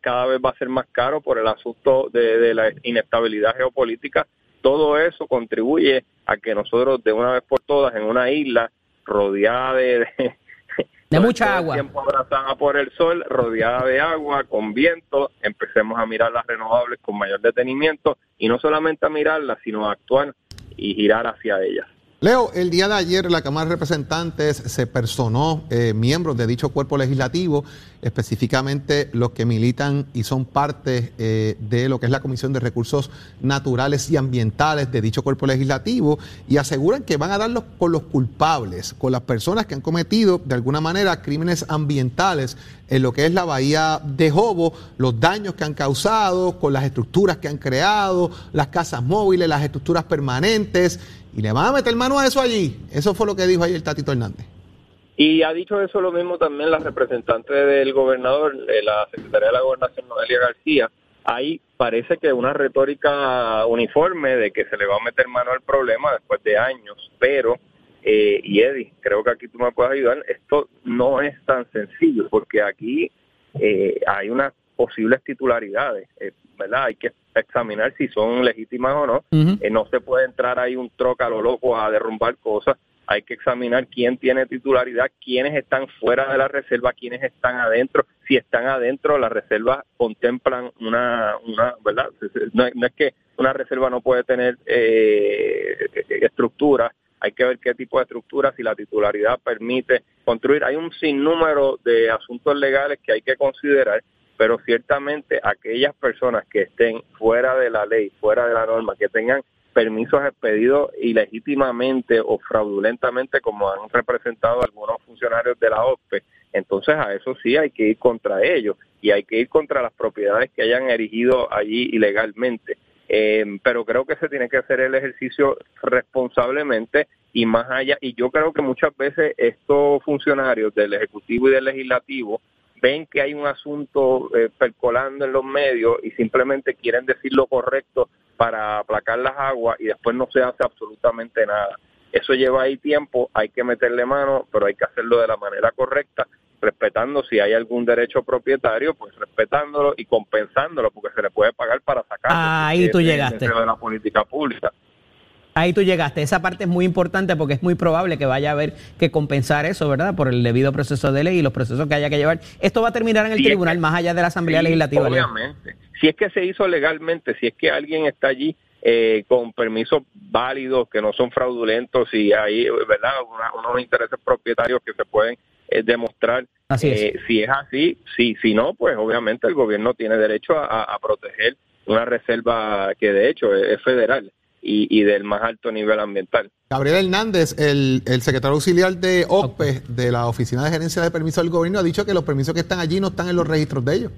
cada vez va a ser más caro por el asunto de la inestabilidad geopolítica todo eso contribuye a que nosotros de una vez por todas en una isla rodeada de, de, De todo- mucha agua. tiempo abrazada por el sol, rodeada de agua, con viento, empecemos a mirar las renovables con mayor detenimiento y no solamente a mirarlas, sino a actuar y girar hacia ellas. Leo, el día de ayer la Cámara de Representantes se personó eh, miembros de dicho cuerpo legislativo, específicamente los que militan y son parte eh, de lo que es la Comisión de Recursos Naturales y Ambientales de dicho cuerpo legislativo y aseguran que van a darlos con los culpables, con las personas que han cometido de alguna manera crímenes ambientales en lo que es la bahía de Jobo, los daños que han causado, con las estructuras que han creado, las casas móviles, las estructuras permanentes y le van a meter mano a eso allí. Eso fue lo que dijo ayer Tatito Hernández. Y ha dicho eso lo mismo también la representante del gobernador, la secretaria de la gobernación, Noelia García. Ahí parece que una retórica uniforme de que se le va a meter mano al problema después de años, pero, eh, y Eddie, creo que aquí tú me puedes ayudar, esto no es tan sencillo, porque aquí eh, hay unas posibles titularidades, eh, ¿verdad? Hay que examinar si son legítimas o no. Eh, no se puede entrar ahí un troca a lo loco a derrumbar cosas. Hay que examinar quién tiene titularidad, quiénes están fuera de la reserva, quiénes están adentro. Si están adentro, las reservas contemplan una, una ¿verdad? No, es- no es que una reserva no puede tener eh, estructura, hay que ver qué tipo de estructura, si la titularidad permite construir. Hay un sinnúmero de asuntos legales que hay que considerar, pero ciertamente aquellas personas que estén fuera de la ley, fuera de la norma, que tengan permisos expedidos ilegítimamente o fraudulentamente, como han representado algunos funcionarios de la OPE, entonces a eso sí hay que ir contra ellos y hay que ir contra las propiedades que hayan erigido allí ilegalmente. Eh, pero creo que se tiene que hacer el ejercicio responsablemente y más allá. Y yo creo que muchas veces estos funcionarios del Ejecutivo y del Legislativo ven que hay un asunto eh, percolando en los medios y simplemente quieren decir lo correcto para aplacar las aguas y después no se hace absolutamente nada. Eso lleva ahí tiempo, hay que meterle mano, pero hay que hacerlo de la manera correcta, respetando si hay algún derecho propietario, pues respetándolo y compensándolo, porque se le puede pagar para sacarlo. Ahí tú llegaste. de la política pública. Ahí tú llegaste. Esa parte es muy importante porque es muy probable que vaya a haber que compensar eso, ¿verdad? Por el debido proceso de ley y los procesos que haya que llevar. Esto va a terminar en el es tribunal, que- más allá de la Asamblea Sí, Legislativa. Leo. Obviamente. Si es que se hizo legalmente, si es que alguien está allí eh, con permisos válidos, que no son fraudulentos, y hay, ¿verdad?, Una- unos intereses propietarios que se pueden eh, demostrar. Así es. Eh, si es así, sí, si no, pues obviamente el gobierno tiene derecho a, a proteger una reserva que de hecho es, es federal y, y del más alto nivel ambiental. Gabriel Hernández, el, el secretario auxiliar de OCPE, de la Oficina de Gerencia de Permisos del Gobierno, ha dicho que los permisos que están allí no están en los registros de ellos.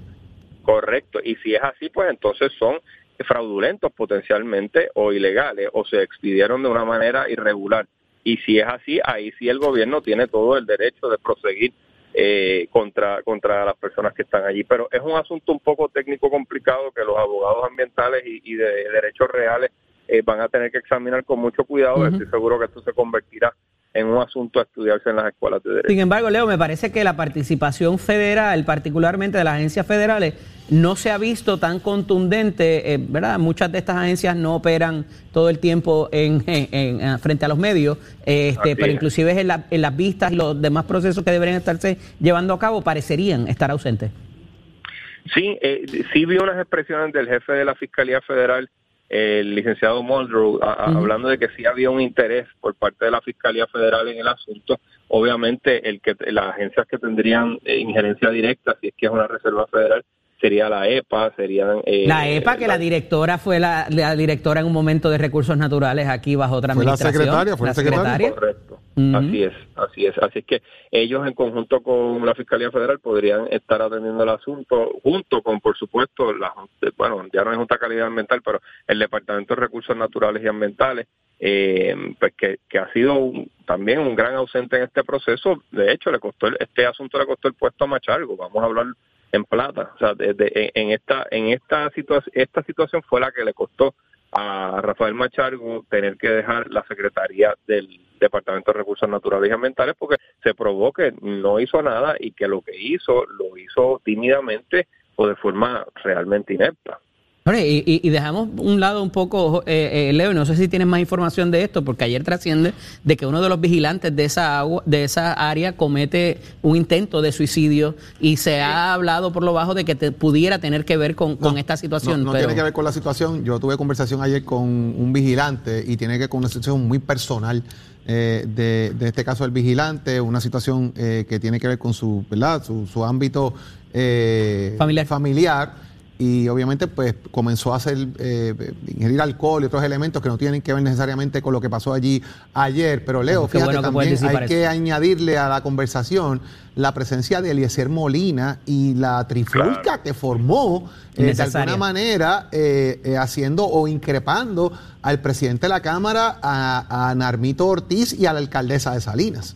Correcto. Y si es así, pues entonces son fraudulentos potencialmente o ilegales o se expidieron de una manera irregular. Y si es así, ahí sí el gobierno tiene todo el derecho de proseguir eh, contra, contra las personas que están allí. Pero es un asunto un poco técnico complicado que los abogados ambientales y, de, derechos reales eh, van a tener que examinar con mucho cuidado. Estoy seguro que esto se convertirá en un asunto a estudiarse en las escuelas de derecho. Sin embargo, Leo, me parece que la participación federal, particularmente de las agencias federales, no se ha visto tan contundente, eh, ¿verdad? Muchas de estas agencias no operan todo el tiempo en, frente a los medios, este, pero inclusive en, en, las vistas y los demás procesos que deberían estarse llevando a cabo parecerían estar ausentes. Sí, eh, sí vi unas expresiones del jefe de la Fiscalía Federal el licenciado Muldrow hablando de que sí había un interés por parte de la Fiscalía Federal en el asunto. Obviamente, el que las agencias que tendrían eh, injerencia directa, si es que es una reserva federal, sería la EPA, serían... Eh, la EPA, que la, directora fue la, directora en un momento de recursos naturales aquí bajo otra fue La secretaria, fue la, secretaria. Correcto, así es, así es. Así es que ellos en conjunto con la Fiscalía Federal podrían estar atendiendo el asunto junto con, por supuesto, la bueno, ya no es Junta Calidad Ambiental, pero el Departamento de Recursos Naturales y Ambientales, eh, pues que, que ha sido también un gran ausente en este proceso. De hecho, le costó este asunto le costó el puesto a Machargo. Vamos a hablar en plata. O sea, en esta en esta situación esta situación fue la que le costó a Rafael Machargo tener que dejar la secretaría del Departamento de Recursos Naturales y Ambientales porque se probó que no hizo nada y que lo que hizo lo hizo tímidamente o de forma realmente inepta. Y, y, dejamos un lado un poco, eh, eh, Leo, no sé si tienes más información de esto, porque ayer trasciende de que uno de los vigilantes de esa agua, de esa área comete un intento de suicidio y se ha hablado por lo bajo de que te, pudiera tener que ver con, esta situación. No, tiene que ver con la situación. Yo tuve conversación ayer con un vigilante y tiene que ver con una situación muy personal. Eh, de, de, este caso del vigilante, una situación eh, que tiene que ver con su, ¿verdad? su, su ámbito familiar. familiar y obviamente pues comenzó a hacer eh, ingerir alcohol y otros elementos que no tienen que ver necesariamente con lo que pasó allí ayer. Pero Leo, fíjate, también hay que añadirle a la conversación la presencia de Eliezer Molina y la trifulca que formó eh, de alguna manera eh, haciendo o increpando al presidente de la Cámara, a, a Narmito Ortiz y a la alcaldesa de Salinas.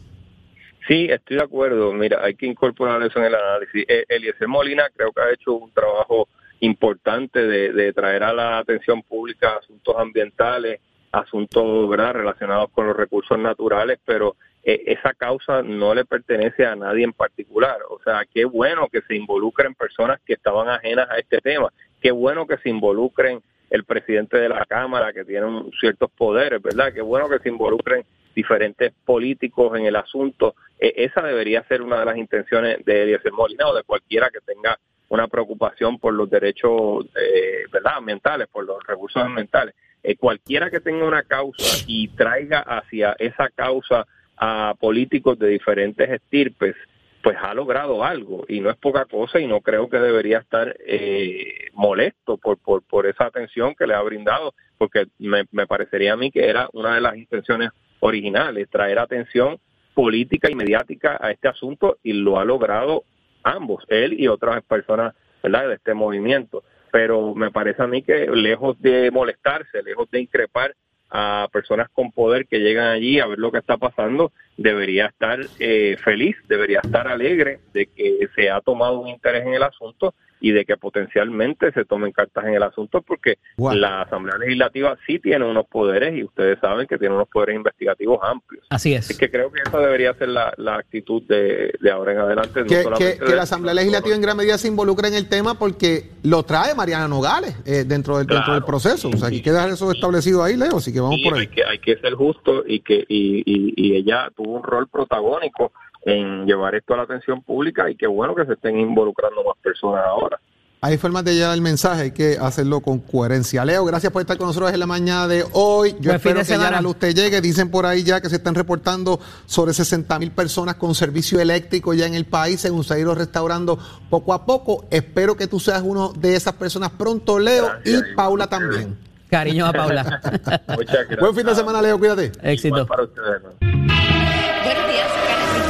Sí, estoy de acuerdo. Mira, hay que incorporar eso en el análisis. Eliezer Molina creo que ha hecho un trabajo importante de, traer a la atención pública asuntos ambientales, asuntos ¿verdad? relacionados con los recursos naturales, pero eh, esa causa no le pertenece a nadie en particular. O sea, qué bueno que se involucren personas que estaban ajenas a este tema, qué bueno que se involucren el presidente de la Cámara, que tiene ciertos poderes, ¿verdad? Qué bueno que se involucren diferentes políticos en el asunto. E, esa debería ser una de las intenciones de Eliezer Molina o de cualquiera que tenga una preocupación por los derechos eh, ¿verdad? ambientales, por los recursos ambientales. Eh, cualquiera que tenga una causa y traiga hacia esa causa a políticos de diferentes estirpes, pues ha logrado algo y no es poca cosa y no creo que debería estar eh, molesto por, por, por esa atención que le ha brindado, porque me, me parecería a mí que era una de las intenciones originales, traer atención política y mediática a este asunto y lo ha logrado ambos, él y otras personas de este movimiento. Pero me parece a mí que lejos de molestarse, lejos de increpar a personas con poder que llegan allí a ver lo que está pasando, debería estar eh, feliz, debería estar alegre de que se ha tomado un interés en el asunto y de que potencialmente se tomen cartas en el asunto porque la Asamblea Legislativa sí tiene unos poderes y ustedes saben que tiene unos poderes investigativos amplios. Así es. Así que creo que esa debería ser la, actitud de, ahora en adelante. Que, la Asamblea Legislativa en gran medida se involucre en el tema porque lo trae Mariana Nogales eh, dentro, del, dentro del proceso. O sea, hay que dejar eso establecido ahí, Leo, así que vamos por ahí. Hay que, hay que ser justo y que y, y ella tuvo un rol protagónico en llevar esto a la atención pública y qué bueno que se estén involucrando más personas ahora. Hay formas de llevar el mensaje, hay que hacerlo con coherencia. Leo, gracias por estar con nosotros en la mañana de hoy. Yo espero que ya la luz te llegue. Dicen por ahí ya que se están reportando sobre 60 mil personas con servicio eléctrico ya en el país, según se ha ido restaurando poco a poco. Espero que tú seas uno de esas personas pronto, Leo, y Paula también. Cariño a Paula. Muchas gracias. Buen fin de semana, Leo, cuídate. Éxito. Para ustedes,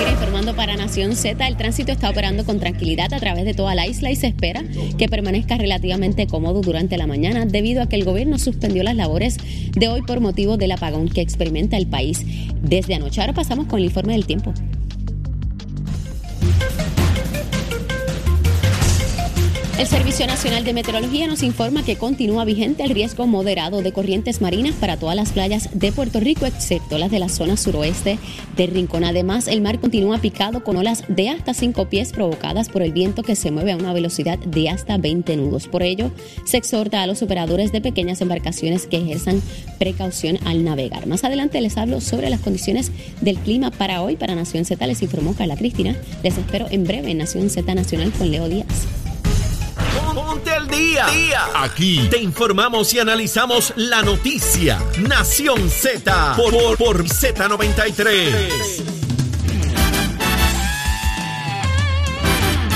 Informando para Nación Z. El tránsito está operando con tranquilidad a través de toda la isla y se espera que permanezca relativamente cómodo durante la mañana debido a que el gobierno suspendió las labores de hoy por motivo del apagón que experimenta el país desde anoche. Ahora pasamos con el informe del tiempo. El Servicio Nacional de Meteorología nos informa que continúa vigente el riesgo moderado de corrientes marinas para todas las playas de Puerto Rico, excepto las de la zona suroeste de Rincón. Además, el mar continúa picado con olas de hasta 5 pies provocadas por el viento que se mueve a una velocidad de hasta 20 nudos. Por ello, se exhorta a los operadores de pequeñas embarcaciones que ejerzan precaución al navegar. Más adelante les hablo sobre las condiciones del clima para hoy. Para Nación Z les informó Carla Cristina. Les espero en breve en Nación Z Nacional con Leo Díaz. Día. Aquí te informamos y analizamos la noticia. Nación Z por, por, por Z93.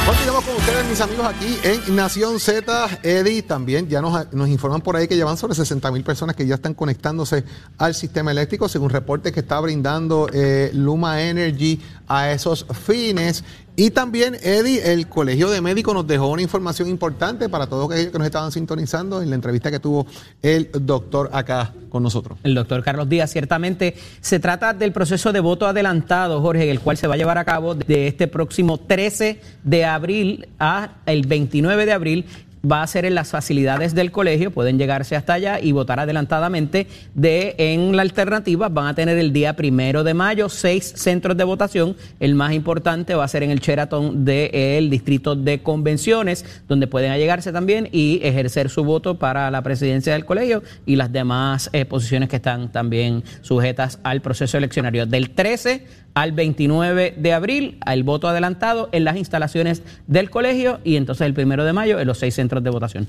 Continuamos con ustedes, mis amigos, aquí en Nación Z. Eddie, también ya nos, nos informan por ahí que llevan sobre 60 mil personas que ya están conectándose al sistema eléctrico, según reportes que está brindando eh, Luma Energy a esos fines. Y también, Eddie, el Colegio de Médicos nos dejó una información importante para todos aquellos que nos estaban sintonizando en la entrevista que tuvo el doctor acá con nosotros. El doctor Carlos Díaz, ciertamente se trata del proceso de voto adelantado, Jorge, el cual se va a llevar a cabo de este próximo 13 de abril a el 29 de abril va a ser en las facilidades del colegio, pueden llegarse hasta allá y votar adelantadamente. De en la alternativa van a tener el día primero de mayo seis centros de votación. El más importante va a ser en el Sheraton del distrito de convenciones, donde pueden allegarse también y ejercer su voto para la presidencia del colegio y las demás eh, posiciones que están también sujetas al proceso eleccionario. Del 13 al 29 de abril, el voto adelantado en las instalaciones del colegio y entonces el primero de mayo en los seis centros de votación.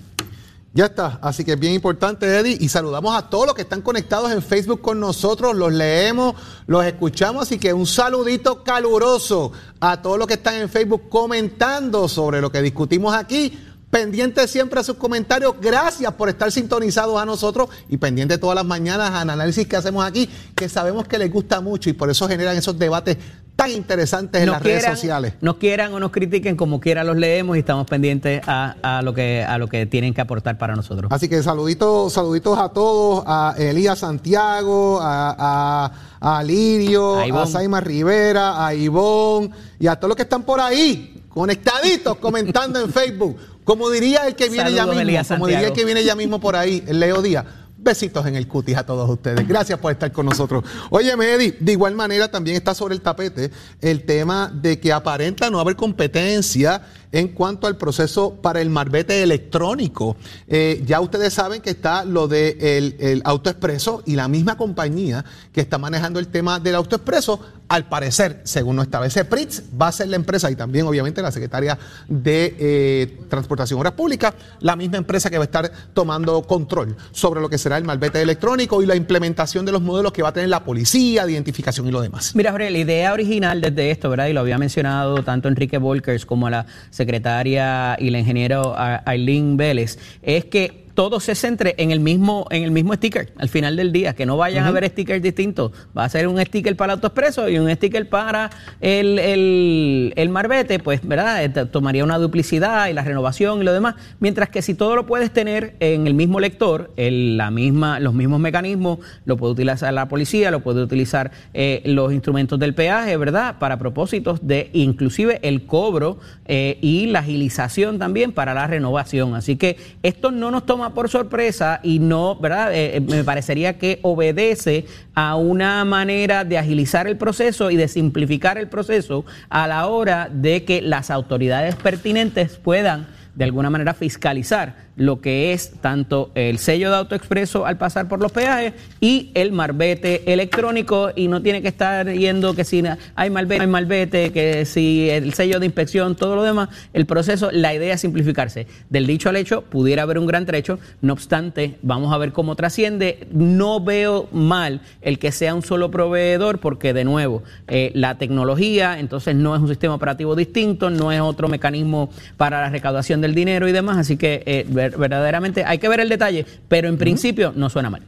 Ya está, así que es bien importante, Eddie, y saludamos a todos los que están conectados en Facebook con nosotros, los leemos, los escuchamos, así que un saludito caluroso a todos los que están en Facebook comentando sobre lo que discutimos aquí. Pendiente siempre a sus comentarios. Gracias por estar sintonizados a nosotros y pendiente todas las mañanas al análisis que hacemos aquí, que sabemos que les gusta mucho y por eso generan esos debates tan interesantes en Nos las redes sociales. Nos quieran o nos critiquen, como quiera los leemos y estamos pendientes a, a lo que a lo que tienen que aportar para nosotros. Así que saluditos, saluditos a todos, a Elías Santiago, a, a, a Lirio, A a. Saima Rivera, a Ivonne y a todos los que están por ahí, conectaditos, comentando en Facebook. Como diría el que viene ya mismo, Elías como diría el que viene ya mismo por ahí, Leo Díaz. Besitos en el cutis a todos ustedes. Gracias por estar con nosotros. Oye, Eddie, de igual manera también está sobre el tapete el tema de que aparenta no haber competencia en cuanto al proceso para el marbete electrónico. Eh, ya ustedes saben que está lo del de el, autoexpreso y la misma compañía que está manejando el tema del autoexpreso, al parecer, según nos establece PRITS, va a ser la empresa y también obviamente la secretaria de eh, Transportación y Obras Públicas, la misma empresa que va a estar tomando control sobre lo que será el malvete electrónico y la implementación de los modelos que va a tener la policía, de identificación y lo demás. Mira, Jorge, la idea original desde esto, ¿verdad? Y lo había mencionado tanto Enrique Volkers como la secretaria y la ingeniero A- Aileen Vélez, es que todo se centre en el mismo en el mismo sticker al final del día, que no vayan a ver stickers distintos. Va a ser un sticker para el autoexpreso y un sticker para el, el, el marbete, pues, ¿verdad? Eh, Tomaría una duplicidad y la renovación y lo demás. Mientras que si todo lo puedes tener en el mismo lector, en la misma, los mismos mecanismos, lo puede utilizar la policía, lo puede utilizar eh, los instrumentos del peaje, ¿verdad? Para propósitos de inclusive el cobro eh, y la agilización también para la renovación. Así que esto no nos toma por sorpresa y no, ¿verdad? Eh, eh, me parecería que obedece a una manera de agilizar el proceso y de simplificar el proceso a la hora de que las autoridades pertinentes puedan de alguna manera fiscalizar lo que es tanto el sello de autoexpreso al pasar por los peajes y el marbete electrónico y no tiene que estar yendo que si hay malvete, hay malvete, que si el sello de inspección, todo lo demás, el proceso, la idea es simplificarse. Del dicho al hecho, pudiera haber un gran trecho, no obstante, vamos a ver cómo trasciende. No veo mal el que sea un solo proveedor porque de nuevo, eh, la tecnología, entonces no es un sistema operativo distinto, no es otro mecanismo para la recaudación del dinero y demás, así que eh, verdaderamente hay que ver el detalle, pero en principio no suena mal.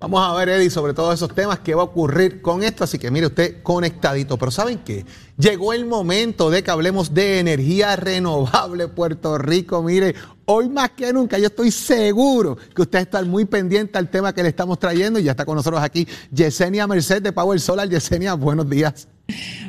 Vamos a ver, Eddie, sobre todos esos temas, qué va a ocurrir con esto. Así que mire usted conectadito. Pero ¿saben qué? Llegó el momento de que hablemos de energía renovable Puerto Rico. Mire, hoy más que nunca yo estoy seguro que usted está muy pendiente al tema que le estamos trayendo. Y ya está con nosotros aquí Yesenia Merced de Power Solar. Yesenia, buenos días.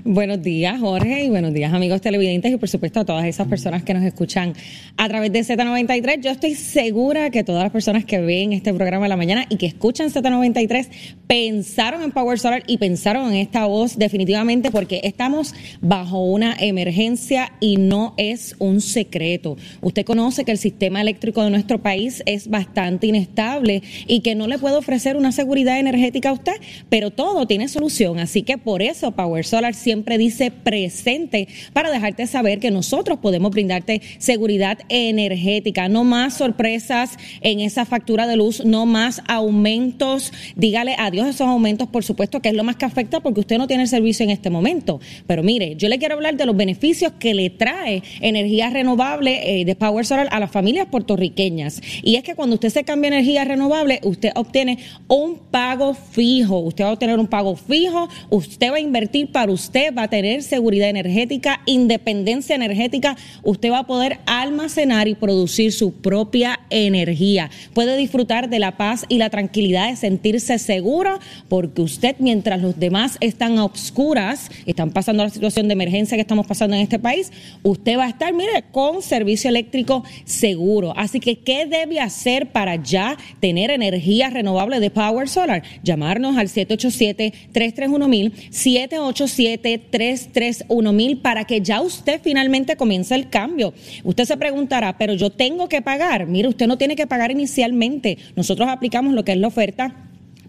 Buenos días, Jorge, y buenos días, amigos televidentes, y por supuesto a todas esas personas que nos escuchan a través de Z93. Yo estoy segura que todas las personas que ven este programa de la mañana y que escuchan Z93 pensaron en Power Solar y pensaron en esta voz definitivamente porque estamos bajo una emergencia y no es un secreto. Usted conoce que el sistema eléctrico de nuestro país es bastante inestable y que no le puede ofrecer una seguridad energética a usted, pero todo tiene solución, así que por eso Power Solar siempre dice presente para dejarte saber que nosotros podemos brindarte seguridad energética. No más sorpresas en esa factura de luz, no más aumentos. Dígale adiós a esos aumentos, por supuesto, que es lo más que afecta porque usted no tiene el servicio en este momento. Pero mire, yo le quiero hablar de los beneficios que le trae energía renovable eh, de Power Solar a las familias puertorriqueñas. Y es que cuando usted se cambia energía renovable, usted obtiene un pago fijo. Usted va a obtener un pago fijo, usted va a invertir para usted, va a tener seguridad energética, independencia energética, usted va a poder almacenar y producir su propia energía. Puede disfrutar de la paz y la tranquilidad de sentirse seguro porque usted mientras los demás están a obscuras, están pasando la situación de emergencia que estamos pasando en este país, usted va a estar, mire, con servicio eléctrico seguro. Así que, ¿qué debe hacer para ya tener energía renovable de Power Solar? Llamarnos al 787 331 787-331 para que ya usted finalmente comience el cambio. Usted se preguntará, pero yo tengo que pagar. Mire, usted no tiene que pagar inicialmente. Nosotros aplicamos lo que es la oferta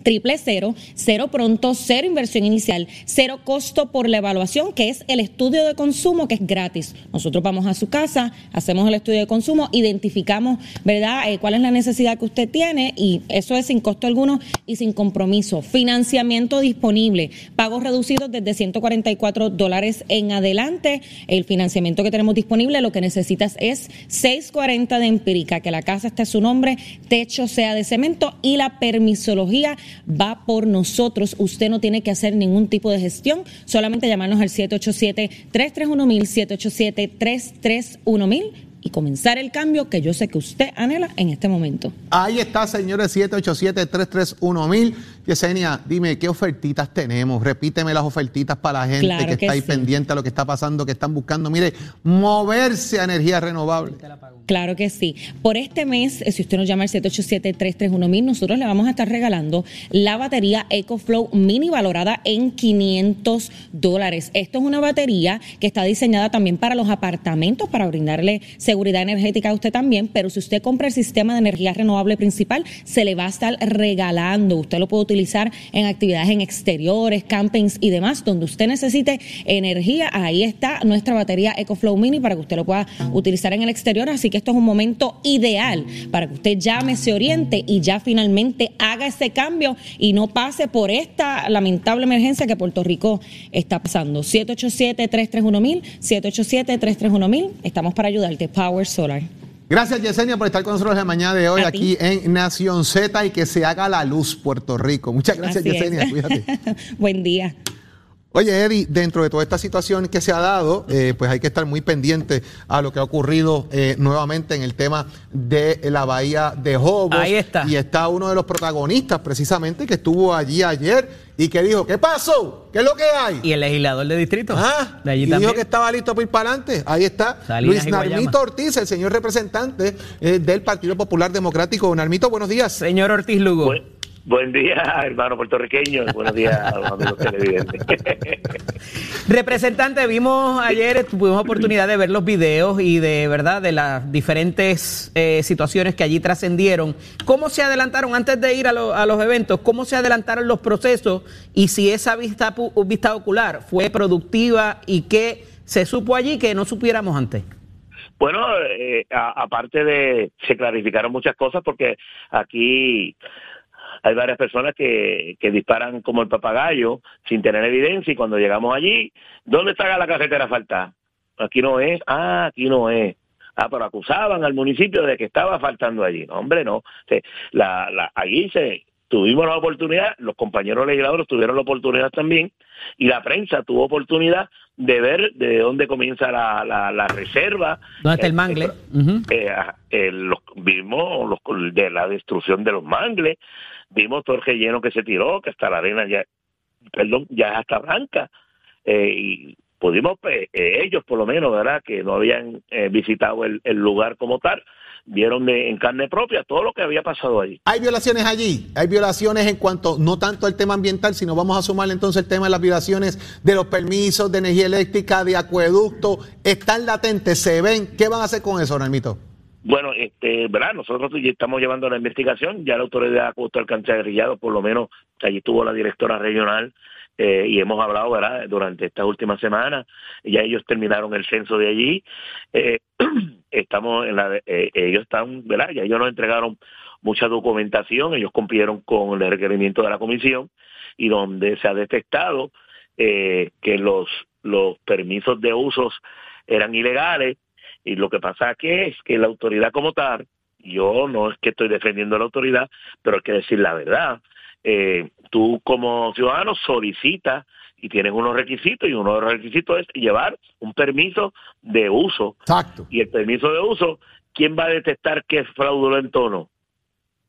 triple cero, cero pronto, cero inversión inicial, cero costo por la evaluación, que es el estudio de consumo, que es gratis. Nosotros vamos a su casa, hacemos el estudio de consumo, identificamos, ¿verdad?, eh, cuál es la necesidad que usted tiene y eso es sin costo alguno y sin compromiso. Financiamiento disponible, pagos reducidos desde 144 dólares en adelante. El financiamiento que tenemos disponible, lo que necesitas es 640 de empírica, que la casa esté a su nombre, techo sea de cemento y la permisología va por nosotros. Usted no tiene que hacer ningún tipo de gestión, solamente llamarnos al 787-331-1000, 787-331-1000 y comenzar el cambio que yo sé que usted anhela en este momento. Ahí está, señores, 787-331-1000. Yesenia, dime, ¿qué ofertitas tenemos? Repíteme las ofertitas para la gente que, está ahí pendiente a lo que está pasando, que están buscando, mire, moverse a energía renovable. Claro que sí. Por este mes, eh, si usted nos llama al 787-331-1000, nosotros le vamos a estar regalando la batería EcoFlow Mini valorada en 500 dólares. Esto es una batería que está diseñada también para los apartamentos, para brindarle seguridad energética a usted también, pero si usted compra el sistema de energía renovable principal, se le va a estar regalando. Usted lo puede utilizar en actividades en exteriores, campings y demás, donde usted necesite energía. Ahí está nuestra batería EcoFlow Mini para que usted lo pueda utilizar en el exterior. Así que esto es un momento ideal para que usted llame, se oriente y ya finalmente haga ese cambio y no pase por esta lamentable emergencia que Puerto Rico está pasando. 787-331-1000, 787-331-1000. Estamos para ayudarte. Power Solar. Gracias, Yesenia, por estar con nosotros la mañana de hoy aquí en Nación Z y que se haga la luz Puerto Rico. Muchas gracias, Yesenia. Cuídate. Buen día. Oye, Eddie, dentro de toda esta situación que se ha dado, eh, pues hay que estar muy pendiente a lo que ha ocurrido eh, nuevamente en el tema de la bahía de Jobos. Ahí está. Y está uno de los protagonistas, precisamente, que estuvo allí ayer y que dijo, ¿qué pasó? ¿Qué es lo que hay? Y el legislador de distrito. Ah, de allí y dijo que estaba listo para ir para adelante. Ahí está Luis Narmito Ortiz, el señor representante eh, del Partido Popular Democrático. Narmito, buenos días. Señor Ortiz Lugo. Buen día, hermano puertorriqueño. Buenos días a los amigos televidentes. Representante, vimos ayer, tuvimos oportunidad de ver los videos y de verdad de las diferentes eh, situaciones que allí trascendieron. ¿Cómo se adelantaron antes de ir a, los eventos? ¿Cómo se adelantaron los procesos y si esa vista, vista ocular fue productiva y qué se supo allí que no supiéramos antes? Bueno, eh, aparte de, se clarificaron muchas cosas porque aquí hay varias personas que, que disparan como el papagayo sin tener evidencia y cuando llegamos allí, ¿dónde está la carretera falta? Aquí no es, ah, aquí no es. Ah, pero acusaban al municipio de que estaba faltando allí. No, hombre, no. La, la, allí se, tuvimos la oportunidad, los compañeros legisladores tuvieron la oportunidad también, y la prensa tuvo oportunidad de ver de dónde comienza la, la, reserva. ¿Dónde está el eh, mangle? Eh, eh, los, vimos los, de la destrucción de los mangles, vimos todo el relleno que se tiró, que hasta la arena ya, perdón, ya es hasta blanca. eh, y pudimos, pues, eh, ellos por lo menos, ¿verdad? Que no habían eh, visitado el, el lugar como tal, vieron en carne propia todo lo que había pasado allí. Hay violaciones allí, hay violaciones en cuanto, no tanto al tema ambiental, sino vamos a sumarle entonces el tema de las violaciones de los permisos de energía eléctrica, de acueducto, están latentes, se ven. ¿Qué van a hacer con eso, Normito? Bueno, este, ¿verdad? Nosotros ya estamos llevando la investigación, ya la autoridad ha alcanzado por lo menos allí estuvo la directora regional eh, y hemos hablado, ¿verdad? Durante estas últimas semanas, ya ellos terminaron el censo de allí, eh, estamos en la, eh, ellos están, ¿verdad? Ya ellos nos entregaron mucha documentación, ellos cumplieron con el requerimiento de la comisión y donde se ha detectado que los, los permisos de usos eran ilegales y lo que pasa aquí es que la autoridad como tal, yo no es que estoy defendiendo a la autoridad, pero hay que decir la verdad. Eh, tú como ciudadano solicitas y tienes unos requisitos y uno de los requisitos es llevar un permiso de uso. Exacto. Y el permiso de uso, ¿quién va a detectar que es fraudulento o no?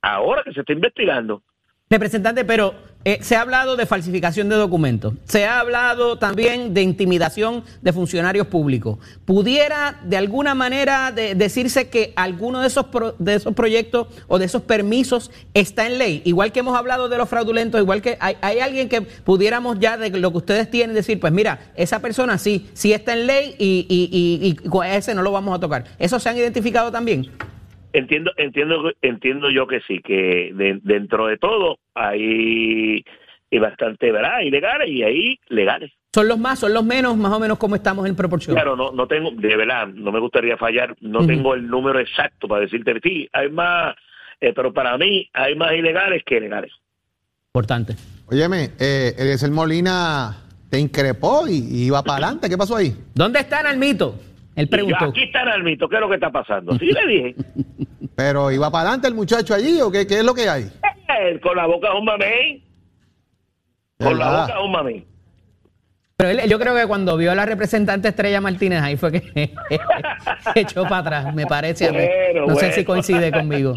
Ahora que se está investigando. Representante, pero eh, se ha hablado de falsificación de documentos, se ha hablado también de intimidación de funcionarios públicos. ¿Pudiera de alguna manera decirse que alguno de esos, de esos proyectos o de esos permisos está en ley? Igual que hemos hablado de los fraudulentos, igual que hay, alguien que pudiéramos ya de lo que ustedes tienen decir, pues mira, esa persona sí, sí está en ley y, y, y, ese no lo vamos a tocar. ¿Esos se han identificado también? Entiendo, entiendo, entiendo yo que sí, que dentro de todo hay bastante, ¿verdad? Ilegales y hay legales. ¿Son los más, son los menos, más o menos como estamos en proporción? Claro, no, no tengo, de verdad, no me gustaría fallar, no tengo el número exacto para decirte, sí, hay más, eh, pero para mí hay más ilegales que legales. Importante. Óyeme, eh, el Molina te increpó y, iba para adelante, ¿qué pasó ahí? ¿Dónde está mito? Él preguntó. aquí está Nalmito, ¿qué es lo que está pasando? Sí le dije. Pero iba para adelante el muchacho allí o qué, qué es lo que hay? Eh, con la boca un mamey. Con la boca un mamey. Pero él, yo creo que cuando vio a la representante Estrella Martínez, ahí fue que echó para atrás, me parece a mí. no sé si coincide conmigo.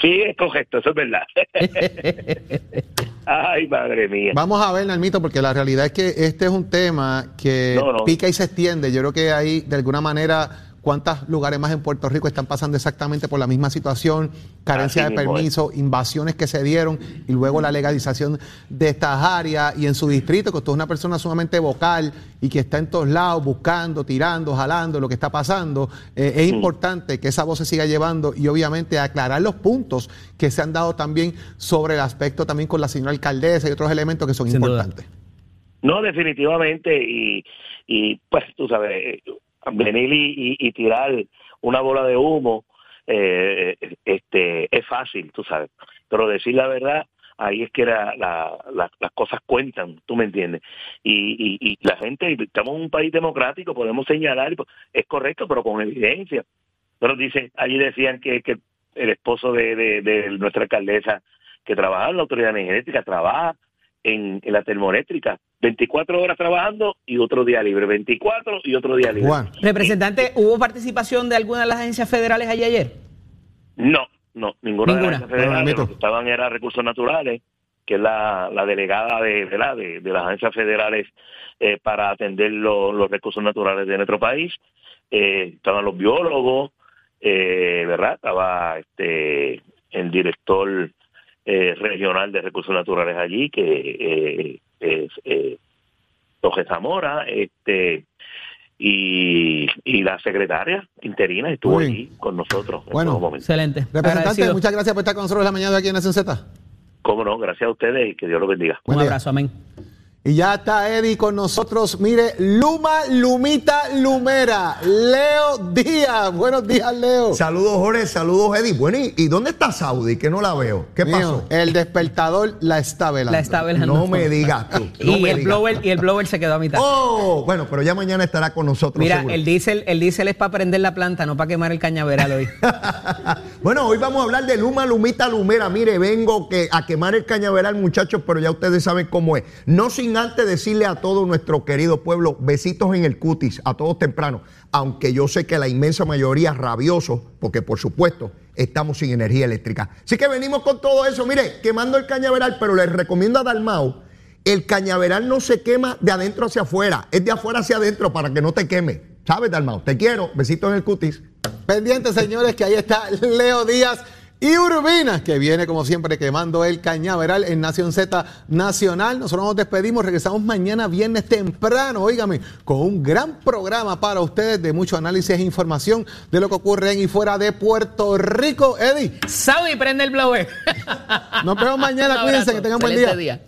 Sí, es correcto, eso es verdad. Ay, madre mía. Vamos a ver, Nalmito, porque la realidad es que este es un tema que pica y se extiende. Yo creo que ahí, de alguna manera, cuántos lugares más en Puerto Rico están pasando exactamente por la misma situación, carencia de permiso, invasiones que se dieron y luego la legalización de estas áreas y en su distrito, que usted es una persona sumamente vocal y que está en todos lados buscando, tirando, jalando lo que está pasando, eh, es importante que esa voz se siga llevando y obviamente aclarar los puntos que se han dado también sobre el aspecto también con la señora alcaldesa y otros elementos que son importantes. No, definitivamente, y, y pues tú sabes, venir y, tirar una bola de humo eh, este es fácil, tú sabes, pero decir la verdad ahí es que las cosas cuentan, tú me entiendes. Y, y, la gente, estamos en un país democrático, podemos señalar, es correcto, pero con evidencia. Pero dice, allí decían que, que el esposo de, de, nuestra alcaldesa que trabaja en la autoridad energética trabaja en, la termoeléctrica. 24 horas trabajando y otro día libre. 24 y otro día libre. Representante, ¿hubo participación de alguna de las agencias federales allí ayer? No, no, ninguna, de las agencias federales. Lo que estaban era recursos naturales, que es la, delegada de, de, de, las agencias federales eh, para atender los recursos naturales de nuestro país. Eh, estaban los biólogos, eh, ¿verdad? Estaba este el director eh, regional de recursos naturales allí, que eh, es eh, Zamora, este y, y, la secretaria interina estuvo allí con nosotros. Bueno, excelente. Representante, muchas gracias por estar con nosotros la mañana aquí en Nación Z. Cómo no, gracias a ustedes y que Dios los bendiga. Un abrazo, amén. Y ya está Eddie con nosotros. Mire, Luma, Lumita, Lumera. Leo Díaz. Buenos días, Leo. Saludos, Jorge. Saludos, Eddie. Bueno, ¿y, dónde está Saudi? Que no la veo. ¿Qué pasó? El despertador la está velando. La está velando. No me digas tú. y, el blower, y el blower se quedó a mitad. Oh, bueno, pero ya mañana estará con nosotros. Mira, el diésel, el diésel es para prender la planta, no para quemar el cañaveral hoy. bueno, hoy vamos a hablar de Luma, Lumita, Lumera. Mire, vengo que, a quemar el cañaveral, muchachos, pero ya ustedes saben cómo es. No sin antes decirle a todo nuestro querido pueblo, besitos en el cutis, a todos temprano, aunque yo sé que la inmensa mayoría rabiosos, porque por supuesto estamos sin energía eléctrica. Así que venimos con todo eso, mire, quemando el cañaveral, pero les recomiendo a Dalmau el cañaveral no se quema de adentro hacia afuera, es de afuera hacia adentro para que no te queme. ¿Sabes, Dalmau? Te quiero. Besitos en el cutis. Pendientes, señores, que ahí está Leo Díaz y Urbina, que viene como siempre quemando el cañaveral en Nación Z Nacional. Nosotros nos despedimos, regresamos mañana viernes temprano, óigame, con un gran programa para ustedes de mucho análisis e información de lo que ocurre en y fuera de Puerto Rico. Eddie. Saudi, prende el blower. Nos vemos mañana, cuídense, que tengan buen día.